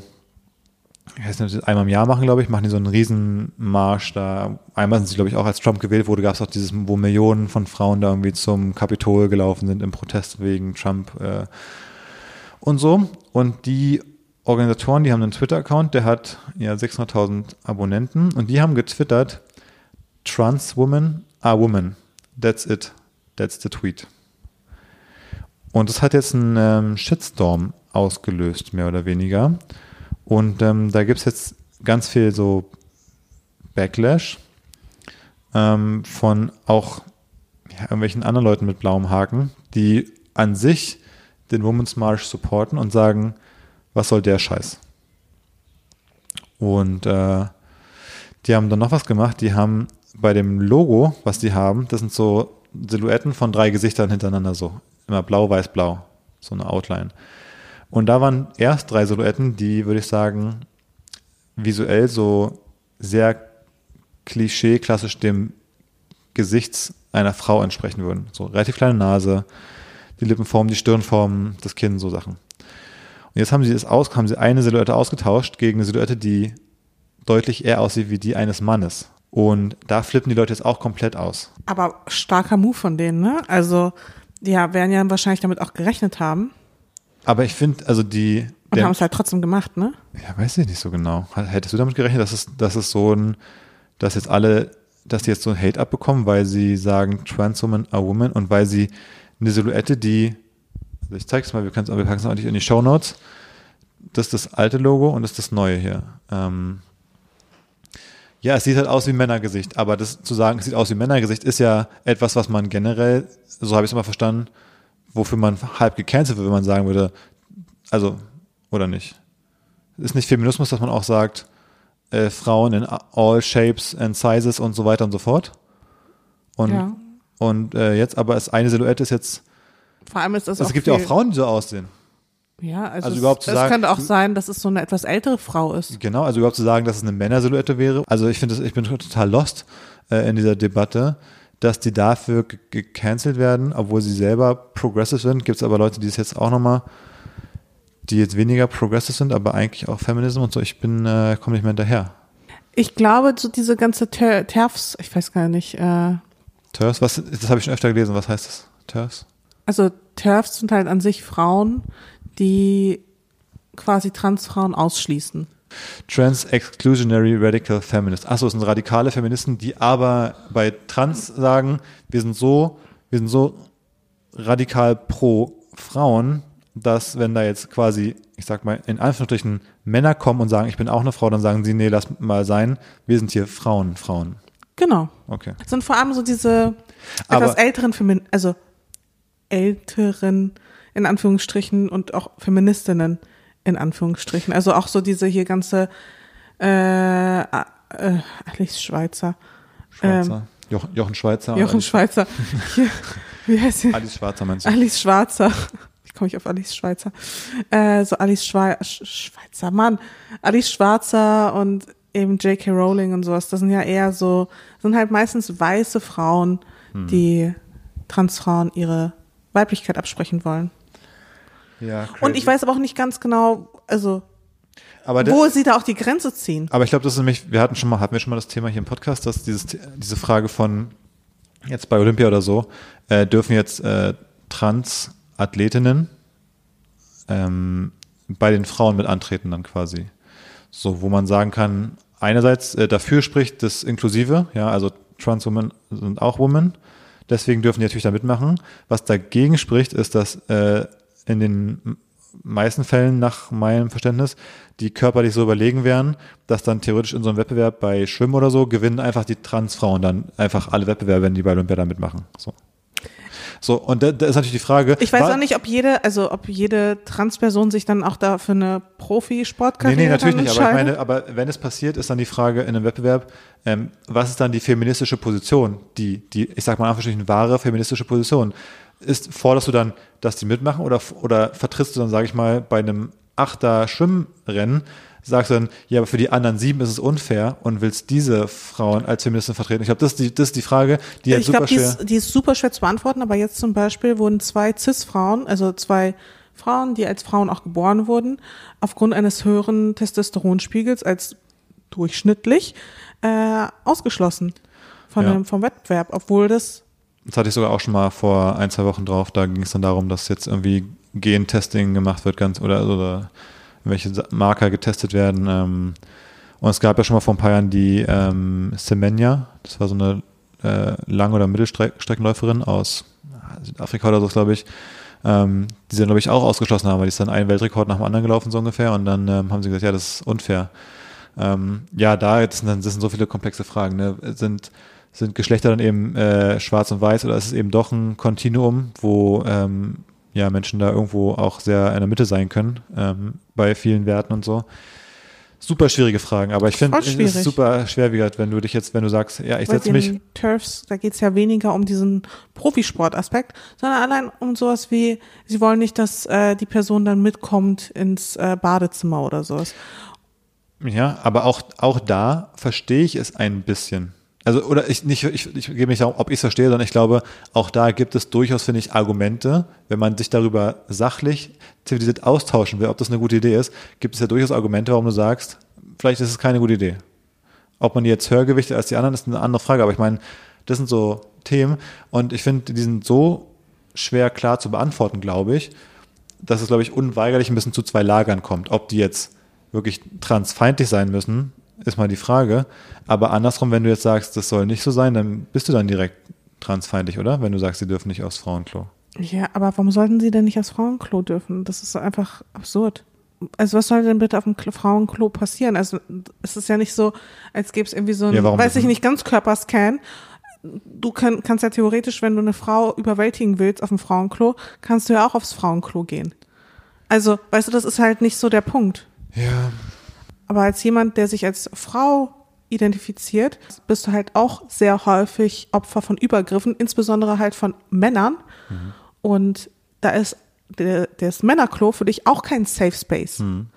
ich weiß nicht, einmal im Jahr machen, glaube ich, machen die so einen Riesenmarsch da. Einmal sind sie, glaube ich, auch als Trump gewählt wurde, gab es auch dieses, wo Millionen von Frauen da irgendwie zum Kapitol gelaufen sind im Protest wegen Trump äh, und so. Und die Organisatoren, die haben einen Twitter-Account, der hat ja 600.000 Abonnenten und die haben getwittert, Trans women are women. That's it. That's the tweet. Und das hat jetzt einen ähm, Shitstorm ausgelöst, mehr oder weniger. Und ähm, da gibt es jetzt ganz viel so Backlash ähm, von auch ja, irgendwelchen anderen Leuten mit blauem Haken, die an sich den Women's March supporten und sagen, was soll der Scheiß? Und äh, die haben dann noch was gemacht, die haben bei dem Logo, was die haben, das sind so Silhouetten von drei Gesichtern hintereinander so. Immer blau, weiß, blau. So eine Outline. Und da waren erst drei Silhouetten, die, würde ich sagen, visuell so sehr klischee klassisch dem Gesichts einer Frau entsprechen würden. So relativ kleine Nase, die Lippenform, die Stirnform, das Kinn, so Sachen. Und jetzt haben sie das aus, haben sie eine Silhouette ausgetauscht gegen eine Silhouette, die deutlich eher aussieht wie die eines Mannes. Und da flippen die Leute jetzt auch komplett aus. Aber starker Move von denen, ne? Also, ja, werden ja wahrscheinlich damit auch gerechnet haben. Aber ich finde, also die. Und haben es halt trotzdem gemacht, ne? Ja, weiß ich nicht so genau. Hättest du damit gerechnet, dass es, dass es so ein, dass jetzt alle, dass die jetzt so ein Hate abbekommen, weil sie sagen Trans Woman a Woman und weil sie eine Silhouette, die, also ich zeig's mal, wir, wir packen es eigentlich in die Show Notes. Das ist das alte Logo und das ist das neue hier. Ähm, ja, es sieht halt aus wie Männergesicht, aber das zu sagen, es sieht aus wie Männergesicht, ist ja etwas, was man generell, so habe ich es immer verstanden, wofür man halb gecancelt wird, wenn man sagen würde, also, oder nicht? Ist nicht Feminismus, dass man auch sagt, äh, Frauen in all shapes and sizes und so weiter und so fort? Und, Ja. und äh, jetzt aber ist eine Silhouette ist jetzt, Vor allem ist das also es gibt ja auch viel- Frauen, die so aussehen. Ja, also, Also es, überhaupt zu es sagen- könnte auch sein, dass es so eine etwas ältere Frau ist. Genau, also überhaupt zu sagen, dass es eine Männersilhouette wäre. Also ich finde, ich bin total lost äh, in dieser Debatte, dass die dafür ge- gecancelt werden, obwohl sie selber progressive sind. Gibt es aber Leute, die es jetzt auch nochmal, die jetzt weniger progressive sind, aber eigentlich auch Feminism und so. Ich bin, äh, komme nicht mehr hinterher. Ich glaube, so diese ganze Ter Terfs, ich weiß gar nicht, äh, TERFs, was, das habe ich schon öfter gelesen. Was heißt das? TERFs? Also Terfs sind halt an sich Frauen, die quasi Transfrauen ausschließen. Trans Exclusionary Radical Feminist. Achso, es sind radikale Feministen, die aber bei Trans sagen, wir sind so, wir sind so radikal pro Frauen, dass wenn da jetzt quasi, ich sag mal, in Anführungsstrichen Männer kommen und sagen, ich bin auch eine Frau, dann sagen sie, nee, lass mal sein, wir sind hier Frauen, Frauen. Genau. Okay. Das sind vor allem so diese Aber- etwas älteren Femin also älteren in Anführungsstrichen und auch Feministinnen in Anführungsstrichen. Also auch so diese hier ganze äh, äh, Alice Schweizer. Schweizer. Jochen, Jochen Schweizer. Ähm, Jochen Alice, Schweizer. (laughs) Hier, wie heißt sie? Alice Schwarzer meinst du? Alice Schwarzer. Wie komme ich auf Alice Schweizer? Äh, so Alice Schwei Sch Schweizer, Mann. Alice Schwarzer und eben J.K. Rowling und sowas. Das sind ja eher so, sind halt meistens weiße Frauen, Hm. die Transfrauen ihre Weiblichkeit absprechen wollen. Ja, crazy. Und ich weiß aber auch nicht ganz genau, also der, wo sie da auch die Grenze ziehen. Aber ich glaube, das ist nämlich, wir hatten schon mal, hatten wir schon mal das Thema hier im Podcast, dass dieses, diese Frage von jetzt bei Olympia oder so, äh, dürfen jetzt äh, Trans-Athletinnen ähm, bei den Frauen mit antreten dann quasi. So, wo man sagen kann, einerseits äh, dafür spricht das Inklusive, ja, also Trans-Women sind auch Women, deswegen dürfen die natürlich da mitmachen. Was dagegen spricht, ist, dass äh, in den meisten Fällen nach meinem Verständnis die körperlich so überlegen wären, dass dann theoretisch in so einem Wettbewerb bei Schwimmen oder so gewinnen einfach die Transfrauen dann einfach alle Wettbewerbe, wenn die bei Olympia da mitmachen. So. So, und da, da ist natürlich die Frage. Ich weiß war- auch nicht, ob jede, also ob jede Transperson sich dann auch da für eine Nee, Profisportkarriere nee, natürlich dann nicht. Aber ich meine, aber wenn es passiert, ist dann die Frage in einem Wettbewerb, ähm, was ist dann die feministische Position? Die, die, ich sag mal eine wahre feministische Position. Ist, forderst du dann, dass die mitmachen oder, oder vertrittst du dann, sage ich mal, bei einem Achter Schwimmrennen, sagst du dann, ja, aber für die anderen sieben ist es unfair und willst diese Frauen als Feministin vertreten? Ich glaube, das ist die, das ist die Frage, die halt ich super glaube, die, schwer. ist- die ist super schwer zu beantworten, aber jetzt zum Beispiel wurden zwei Cis-Frauen, also zwei Frauen, die als Frauen auch geboren wurden, aufgrund eines höheren Testosteronspiegels als durchschnittlich äh, ausgeschlossen von Ja. dem, vom Wettbewerb, obwohl das Das hatte ich sogar auch schon mal vor ein, zwei Wochen drauf. Da ging es dann darum, dass jetzt irgendwie Gentesting gemacht wird, ganz oder, oder welche Marker getestet werden. Ähm, und es gab ja schon mal vor ein paar Jahren die ähm, Semenya, das war so eine äh, Lang- oder Mittelstreckenläuferin aus Südafrika oder so, glaube ich, ähm, die sie, glaube ich, auch ausgeschlossen haben, weil die ist dann einen Weltrekord nach dem anderen gelaufen, so ungefähr. Und dann ähm, haben sie gesagt, ja, das ist unfair. Ähm, ja, da jetzt sind, das sind so viele komplexe Fragen. Ne? Sind, sind Geschlechter dann eben äh, schwarz und weiß oder ist es eben doch ein Kontinuum, wo ähm, ja, Menschen da irgendwo auch sehr in der Mitte sein können, ähm, bei vielen Werten und so. Super schwierige Fragen, aber ich finde, es ist super schwerwiegend, wenn du dich jetzt, wenn du sagst, ja, ich setze mich, Turfs, da geht's ja weniger um diesen Profisportaspekt, sondern allein um sowas wie, sie wollen nicht, dass äh, die Person dann mitkommt ins äh, Badezimmer oder sowas. ja, aber auch, auch da verstehe ich es ein bisschen. Also, oder ich nicht, ich, ich gebe nicht darum, ob ich es verstehe, sondern ich glaube, auch da gibt es durchaus, finde ich, Argumente, wenn man sich darüber sachlich zivilisiert austauschen will, ob das eine gute Idee ist, gibt es ja durchaus Argumente, warum du sagst, vielleicht ist es keine gute Idee. Ob man jetzt höher gewichtet als die anderen, ist eine andere Frage, aber ich meine, das sind so Themen und ich finde, die sind so schwer klar zu beantworten, glaube ich, dass es, glaube ich, unweigerlich ein bisschen zu zwei Lagern kommt. Ob die jetzt wirklich transfeindlich sein müssen, ist mal die Frage. Aber andersrum, wenn du jetzt sagst, das soll nicht so sein, dann bist du dann direkt transfeindlich, oder? Wenn du sagst, sie dürfen nicht aufs Frauenklo. Ja, aber warum sollten sie denn nicht aufs Frauenklo dürfen? Das ist einfach absurd. Also was soll denn bitte auf dem Frauenklo passieren? Also es ist ja nicht so, als gäbe es irgendwie so ein, ja, weiß ich nicht, ganz Körperscan. Du kann, kannst ja theoretisch, wenn du eine Frau überwältigen willst auf dem Frauenklo, kannst du ja auch aufs Frauenklo gehen. Also, weißt du, das ist halt nicht so der Punkt. Ja, aber als jemand, der sich als Frau identifiziert, bist du halt auch sehr häufig Opfer von Übergriffen, insbesondere halt von Männern. Mhm. Und da ist der, das Männerklo für dich auch kein Safe Space. Mhm.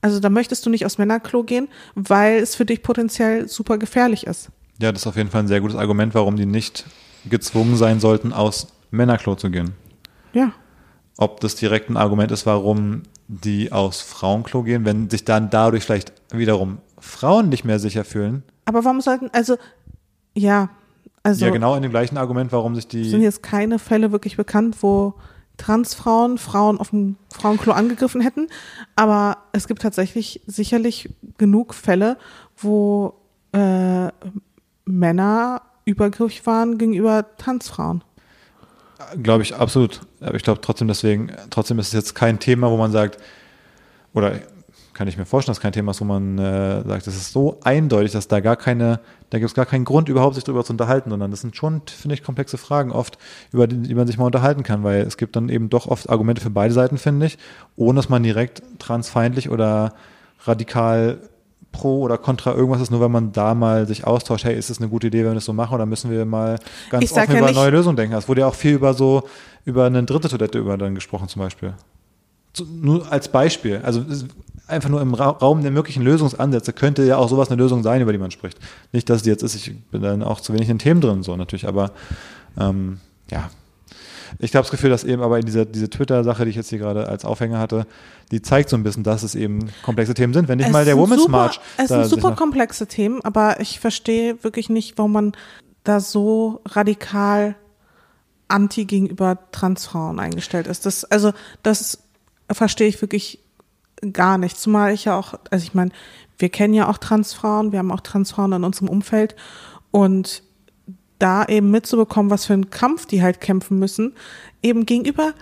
Also da möchtest du nicht aufs Männerklo gehen, weil es für dich potenziell super gefährlich ist. Ja, das ist auf jeden Fall ein sehr gutes Argument, warum die nicht gezwungen sein sollten, aus Männerklo zu gehen. Ja. Ob das direkt ein Argument ist, warum die aus Frauenklo gehen, wenn sich dann dadurch vielleicht wiederum Frauen nicht mehr sicher fühlen. Aber warum sollten, also, ja, also. Ja, genau in dem gleichen Argument, warum sich die. Sind jetzt keine Fälle wirklich bekannt, wo Transfrauen Frauen auf dem Frauenklo angegriffen hätten. Aber es gibt tatsächlich sicherlich genug Fälle, wo äh, Männer übergriffig waren gegenüber Transfrauen. Glaube ich, absolut. Aber ich glaube trotzdem deswegen, trotzdem ist es jetzt kein Thema, wo man sagt, oder kann ich mir vorstellen, dass kein Thema ist, wo man äh, sagt, das ist so eindeutig, dass da gar keine, da gibt es gar keinen Grund, überhaupt sich darüber zu unterhalten, sondern das sind schon, finde ich, komplexe Fragen oft, über die, die man sich mal unterhalten kann, weil es gibt dann eben doch oft Argumente für beide Seiten, finde ich, ohne dass man direkt transfeindlich oder radikal pro oder contra irgendwas ist, nur wenn man da mal sich austauscht, hey, ist es eine gute Idee, wenn wir das so machen, oder müssen wir mal ganz offen ja über neue Lösungen denken? Es wurde ja auch viel über so, über eine dritte Toilette über dann gesprochen zum Beispiel. Nur als Beispiel. Also einfach nur im Raum der möglichen Lösungsansätze könnte ja auch sowas eine Lösung sein, über die man spricht. Nicht, dass es jetzt ist, ich bin dann auch zu wenig in Themen drin, so natürlich, aber ähm, ja. Ich habe das Gefühl, dass eben aber diese, diese Twitter-Sache, die ich jetzt hier gerade als Aufhänger hatte, die zeigt so ein bisschen, dass es eben komplexe Themen sind. Wenn nicht es mal der Women's super, March. Es sind super komplexe Themen, aber ich verstehe wirklich nicht, warum man da so radikal anti gegenüber Transfrauen eingestellt ist. Das, also, das verstehe ich wirklich gar nicht. Zumal ich ja auch, also ich meine, wir kennen ja auch Transfrauen, wir haben auch Transfrauen in unserem Umfeld. Und da eben mitzubekommen, was für einen Kampf die halt kämpfen müssen, eben gegenüber,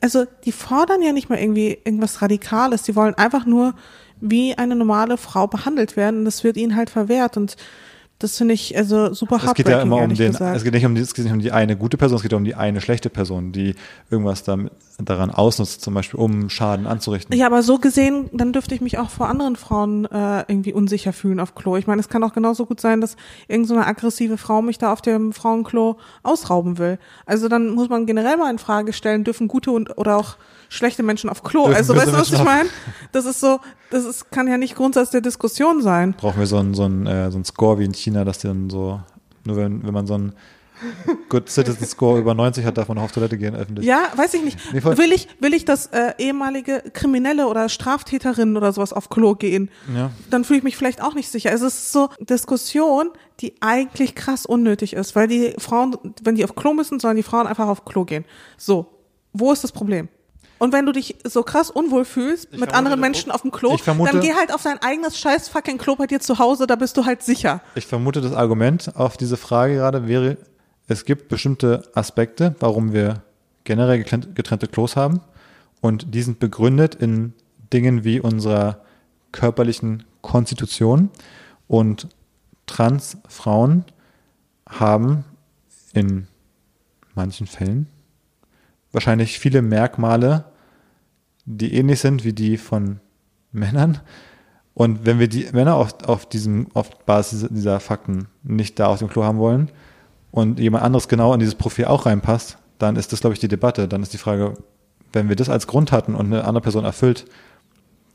also die fordern ja nicht mal irgendwie irgendwas Radikales, die wollen einfach nur wie eine normale Frau behandelt werden und das wird ihnen halt verwehrt. Und das finde ich also super hart. Es geht ja immer um den, gesagt. es geht nicht um die, es geht nicht um die eine gute Person, es geht um die eine schlechte Person, die irgendwas damit, daran ausnutzt, zum Beispiel, um Schaden anzurichten. Ja, aber so gesehen, dann dürfte ich mich auch vor anderen Frauen äh, irgendwie unsicher fühlen auf Klo. Ich meine, es kann auch genauso gut sein, dass irgendeine so aggressive Frau mich da auf dem Frauenklo ausrauben will. Also dann muss man generell mal in Frage stellen, dürfen gute und oder auch schlechte Menschen auf Klo. Dürfen also weißt du, was ich meine? Das ist so, das ist, kann ja nicht Grundsatz der Diskussion sein. Brauchen wir so einen, so einen, äh, so einen Score wie in China, dass dann so, nur wenn, wenn man so einen Good Citizen Score über 90 hat, darf man auf Toilette gehen öffentlich. Ja, weiß ich nicht. Nee, will ich, will ich, dass äh, ehemalige Kriminelle oder Straftäterinnen oder sowas auf Klo gehen? Ja. Dann fühle ich mich vielleicht auch nicht sicher. Es ist so Diskussion, die eigentlich krass unnötig ist, weil die Frauen, wenn die auf Klo müssen, sollen die Frauen einfach auf Klo gehen. So, wo ist das Problem? Und wenn du dich so krass unwohl fühlst ich mit anderen Menschen auf dem Klo, vermute, dann geh halt auf dein eigenes scheiß fucking Klo bei dir zu Hause, da bist du halt sicher. Ich vermute, das Argument auf diese Frage gerade wäre, es gibt bestimmte Aspekte, warum wir generell getrennte Klos haben. Und die sind begründet in Dingen wie unserer körperlichen Konstitution. Und Transfrauen haben in manchen Fällen wahrscheinlich viele Merkmale, die ähnlich sind wie die von Männern. Und wenn wir die Männer auf, auf diesem, auf Basis dieser Fakten nicht da auf dem Klo haben wollen und jemand anderes genau in dieses Profil auch reinpasst, dann ist das, glaube ich, die Debatte. Dann ist die Frage, wenn wir das als Grund hatten und eine andere Person erfüllt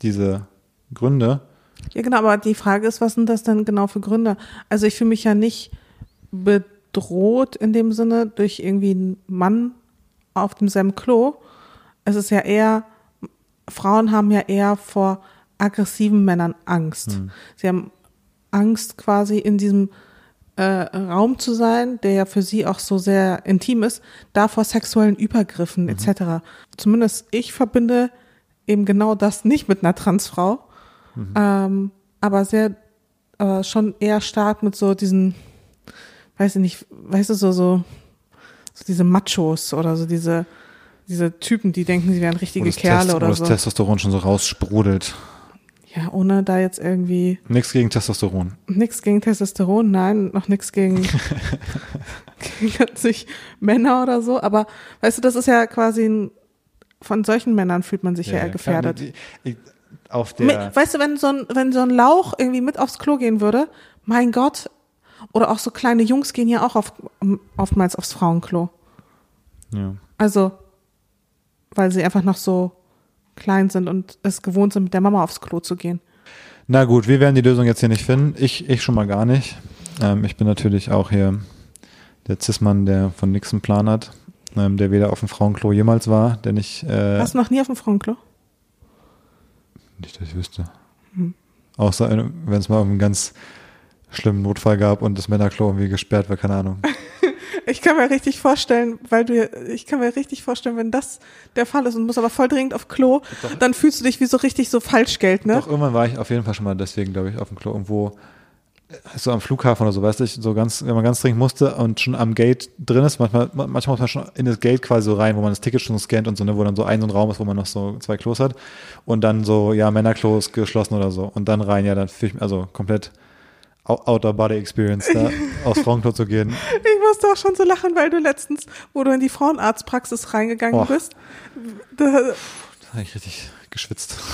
diese Gründe. Ja, genau, aber die Frage ist, was sind das denn genau für Gründe? Also ich fühle mich ja nicht bedroht in dem Sinne durch irgendwie einen Mann auf demselben Klo. Es ist ja eher, Frauen haben ja eher vor aggressiven Männern Angst. Hm. Sie haben Angst quasi in diesem äh, Raum zu sein, der ja für sie auch so sehr intim ist, da vor sexuellen Übergriffen etc. Zumindest ich verbinde eben genau das nicht mit einer Transfrau, ähm, aber sehr, aber schon eher stark mit so diesen, weiß ich nicht, weißt du, so, so, so diese Machos oder so diese, diese Typen, die denken, sie wären Wo richtige das, Kerle Test, wo oder das so. Testosteron schon so raussprudelt. Ja, ohne da jetzt irgendwie Nichts gegen Testosteron. Nix gegen Testosteron, nein, noch nichts gegen, (laughs) gegen sich Männer oder so. Aber weißt du, das ist ja quasi ein, von solchen Männern fühlt man sich ja, eher gefährdet. die- Auf der, weißt du, wenn so ein, wenn so ein Lauch irgendwie mit aufs Klo gehen würde, mein Gott, oder auch so kleine Jungs gehen ja auch auf, oftmals aufs Frauenklo. ja. Also, weil sie einfach noch so klein sind und es gewohnt sind, mit der Mama aufs Klo zu gehen. Na gut, wir werden die Lösung jetzt hier nicht finden. Ich, ich schon mal gar nicht. Ähm, ich bin natürlich auch hier der Cis-Mann, der von nix einen Plan hat, ähm, der weder auf dem Frauenklo jemals war, der nicht, äh, Warst du noch nie auf dem Frauenklo? nicht, dass ich wüsste. Hm. Außer äh, wenn es mal einen ganz schlimmen Notfall gab und das Männerklo irgendwie gesperrt war, keine Ahnung. (laughs) Ich kann mir richtig vorstellen, weil du, ich kann mir richtig vorstellen, wenn das der Fall ist und muss aber voll dringend auf Klo, dann fühlst du dich wie so richtig so Falschgeld, ne? Doch, irgendwann war ich auf jeden Fall schon mal deswegen, glaube ich, auf dem Klo irgendwo, äh, so am Flughafen oder so, weißt du, ich, so ganz, wenn man ganz dringend musste und schon am Gate drin ist, manchmal, ma- manchmal muss man schon in das Gate quasi so rein, wo man das Ticket schon scannt und so, ne, wo dann so ein so ein Raum ist, wo man noch so zwei Klos hat und dann so, ja, Männerklo ist geschlossen oder so und dann rein, ja, dann fühle ich mich, also komplett Outer Body Experience, da (laughs) aufs Frauenklo zu gehen. Ich musste auch schon so lachen, weil du letztens, wo du in die Frauenarztpraxis reingegangen Och. bist, da, Da habe ich richtig geschwitzt. (laughs)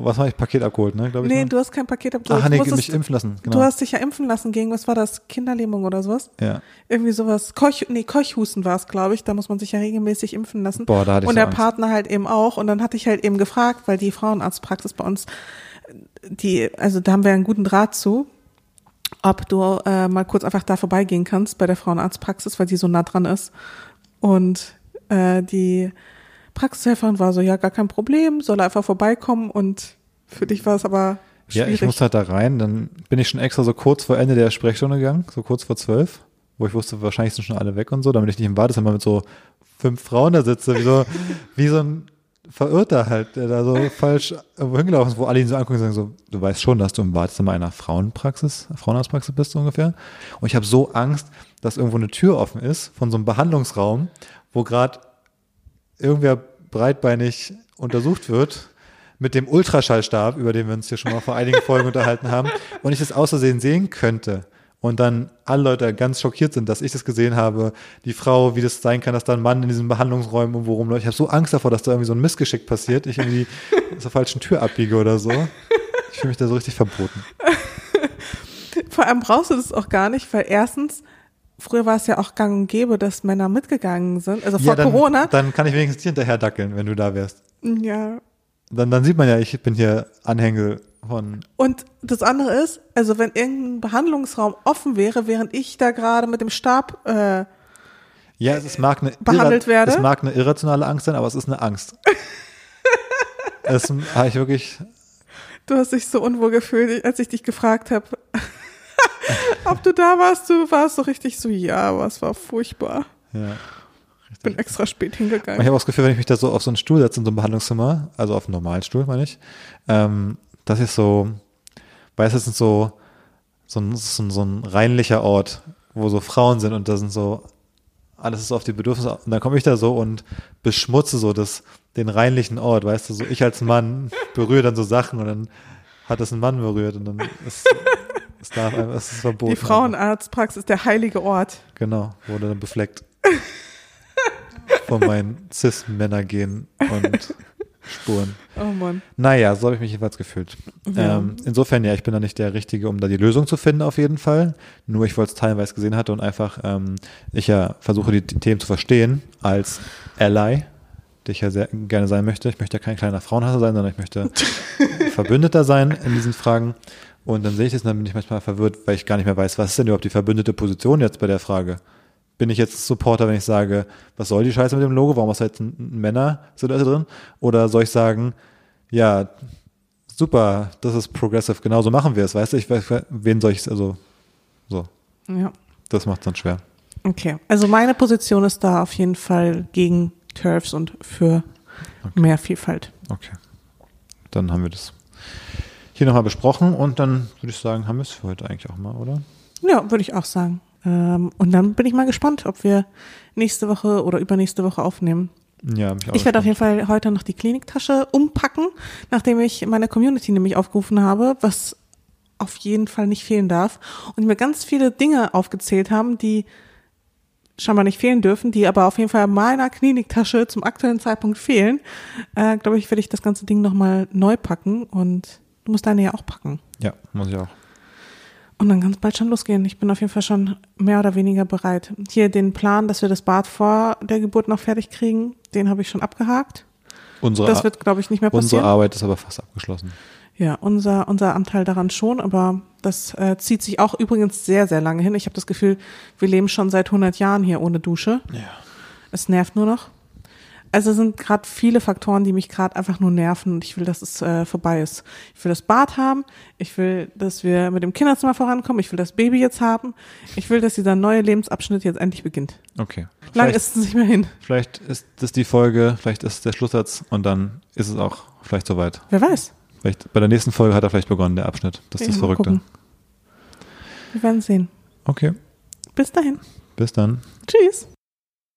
Was habe ich? Paket abgeholt, ne, glaube ich. nee, ne? du hast kein Paket abgeholt. Ach, nee, du, musstest- mich impfen lassen, genau. du hast dich ja impfen lassen gegen, was war das, Kinderlähmung oder sowas? ja. Irgendwie sowas, Keuch, nee, Keuchhusten war es, glaube ich, da muss man sich ja regelmäßig impfen lassen. Boah, da hatte ich Und so der Angst. Partner halt eben auch. Und dann hatte ich halt eben gefragt, weil die Frauenarztpraxis bei uns, die, also da haben wir einen guten Draht zu, ob du äh, mal kurz einfach da vorbeigehen kannst bei der Frauenarztpraxis, weil die so nah dran ist. Und äh, die Praxishelferin war so, ja, gar kein Problem, soll einfach vorbeikommen. Und für dich war es aber Ja, schwierig. ich musste halt da rein. Dann bin ich schon extra so kurz vor Ende der Sprechstunde gegangen, so kurz vor zwölf, wo ich wusste, wahrscheinlich sind schon alle weg und so, damit ich nicht im Wartezimmer mit so fünf Frauen da sitze, wie so, wie so ein Verirrter halt, der da so falsch irgendwo hingelaufen ist, wo alle ihn so angucken und sagen so, du weißt schon, dass du im Wartezimmer einer Frauenpraxis, Frauenarztpraxis bist ungefähr. Und ich habe so Angst, dass irgendwo eine Tür offen ist von so einem Behandlungsraum, wo gerade irgendwer breitbeinig untersucht wird mit dem Ultraschallstab, über den wir uns hier schon mal vor einigen Folgen (laughs) unterhalten haben, und ich das aus Versehen sehen könnte. Und dann alle Leute ganz schockiert sind, dass ich das gesehen habe, die Frau, wie das sein kann, dass da ein Mann in diesen Behandlungsräumen irgendwo rumläuft. Ich habe so Angst davor, dass da irgendwie so ein Missgeschick passiert, ich irgendwie (laughs) zur falschen Tür abbiege oder so. Ich fühle mich da so richtig verboten. (laughs) Vor allem brauchst du das auch gar nicht, weil erstens, früher war es ja auch gang und gäbe, dass Männer mitgegangen sind, also vor dann, Corona. Dann kann ich wenigstens dir hinterher dackeln, wenn du da wärst. Ja. Dann, dann sieht man ja, ich bin hier Anhängel von Und das andere ist, also wenn irgendein Behandlungsraum offen wäre, während ich da gerade mit dem Stab, äh, Ja, es, es mag eine behandelt werde? Es mag eine irrationale Angst sein, aber es ist eine Angst. (laughs) es habe ich wirklich. du hast dich so unwohl gefühlt, als ich dich gefragt habe, (laughs) ob du da warst, du warst so richtig so, ja, aber es war furchtbar. Ja. Ich bin extra spät Ich hingegangen. habe auch das Gefühl, wenn ich mich da so auf so einen Stuhl setze in so einem Behandlungszimmer, also auf einen normalen Stuhl, meine ich, ähm, das ist so, weißt du, es ist so, so ein, so ein, so ein reinlicher Ort, wo so Frauen sind und da sind so, alles ist auf die Bedürfnisse. Und dann komme ich da so und beschmutze so das, den reinlichen Ort, weißt du, so ich als Mann berühre dann so Sachen und dann hat das ein Mann berührt und dann ist es darf einfach, es ist verboten. Die Frauenarztpraxis, der heilige Ort. Genau, wurde dann befleckt. Von meinen Cis-Männer-Gen und Spuren. Oh Mann. Naja, so habe ich mich jedenfalls gefühlt. Ja. Ähm, insofern, ja, ich bin da nicht der Richtige, um da die Lösung zu finden, auf jeden Fall. Nur ich wollte es teilweise gesehen hatte und einfach, ähm, ich ja versuche, die, die Themen zu verstehen als Ally, die ich ja sehr gerne sein möchte. Ich möchte ja kein kleiner Frauenhasser sein, sondern ich möchte (laughs) Verbündeter sein in diesen Fragen. Und dann sehe ich das und dann bin ich manchmal verwirrt, weil ich gar nicht mehr weiß, was ist denn überhaupt die verbündete Position jetzt bei der Frage? Bin ich jetzt Supporter, wenn ich sage, was soll die Scheiße mit dem Logo? Warum ist da jetzt ein Männer sind da drin? Oder soll ich sagen, ja, super, das ist progressive, genauso machen wir es, weißt du? Ich weiß, wen soll ich, also, so. Ja. Das macht es dann schwer. Okay. Also meine Position ist da auf jeden Fall gegen Turfs und für okay. mehr Vielfalt. Okay. Dann haben wir das hier nochmal besprochen und dann würde ich sagen, haben wir es für heute eigentlich auch mal, oder? Ja, würde ich auch sagen. Ähm, und dann bin ich mal gespannt, ob wir nächste Woche oder übernächste Woche aufnehmen. Ja, ich, ich werde auf jeden Fall heute noch die Kliniktasche umpacken, nachdem ich meine Community nämlich aufgerufen habe, was auf jeden Fall nicht fehlen darf. Und mir ganz viele Dinge aufgezählt haben, die scheinbar nicht fehlen dürfen, die aber auf jeden Fall in meiner Kliniktasche zum aktuellen Zeitpunkt fehlen. Äh, Glaube ich, werde ich das ganze Ding nochmal neu packen und du musst deine ja auch packen. Ja, muss ich auch. Und dann kann es bald schon losgehen. Ich bin auf jeden Fall schon mehr oder weniger bereit. Hier den Plan, dass wir das Bad vor der Geburt noch fertig kriegen, den habe ich schon abgehakt. Unsere das wird, glaube ich, nicht mehr passieren. Unsere Arbeit ist aber fast abgeschlossen. Ja, unser, unser Anteil daran schon, aber das äh, zieht sich auch übrigens sehr, sehr lange hin. Ich habe das Gefühl, wir leben schon seit 100 Jahren hier ohne Dusche. Ja. Es nervt nur noch. Also sind gerade viele Faktoren, die mich gerade einfach nur nerven und ich will, dass es äh, vorbei ist. Ich will das Bad haben, ich will, dass wir mit dem Kinderzimmer vorankommen, ich will das Baby jetzt haben, ich will, dass dieser neue Lebensabschnitt jetzt endlich beginnt. Okay. Lang ist es nicht mehr hin. Vielleicht ist das die Folge, vielleicht ist der Schlusssatz und dann ist es auch vielleicht soweit. Wer weiß. Vielleicht bei der nächsten Folge hat er vielleicht begonnen, der Abschnitt. Das ist das Verrückte. Gucken. Wir werden sehen. Okay. Bis dahin. Bis dann. Tschüss.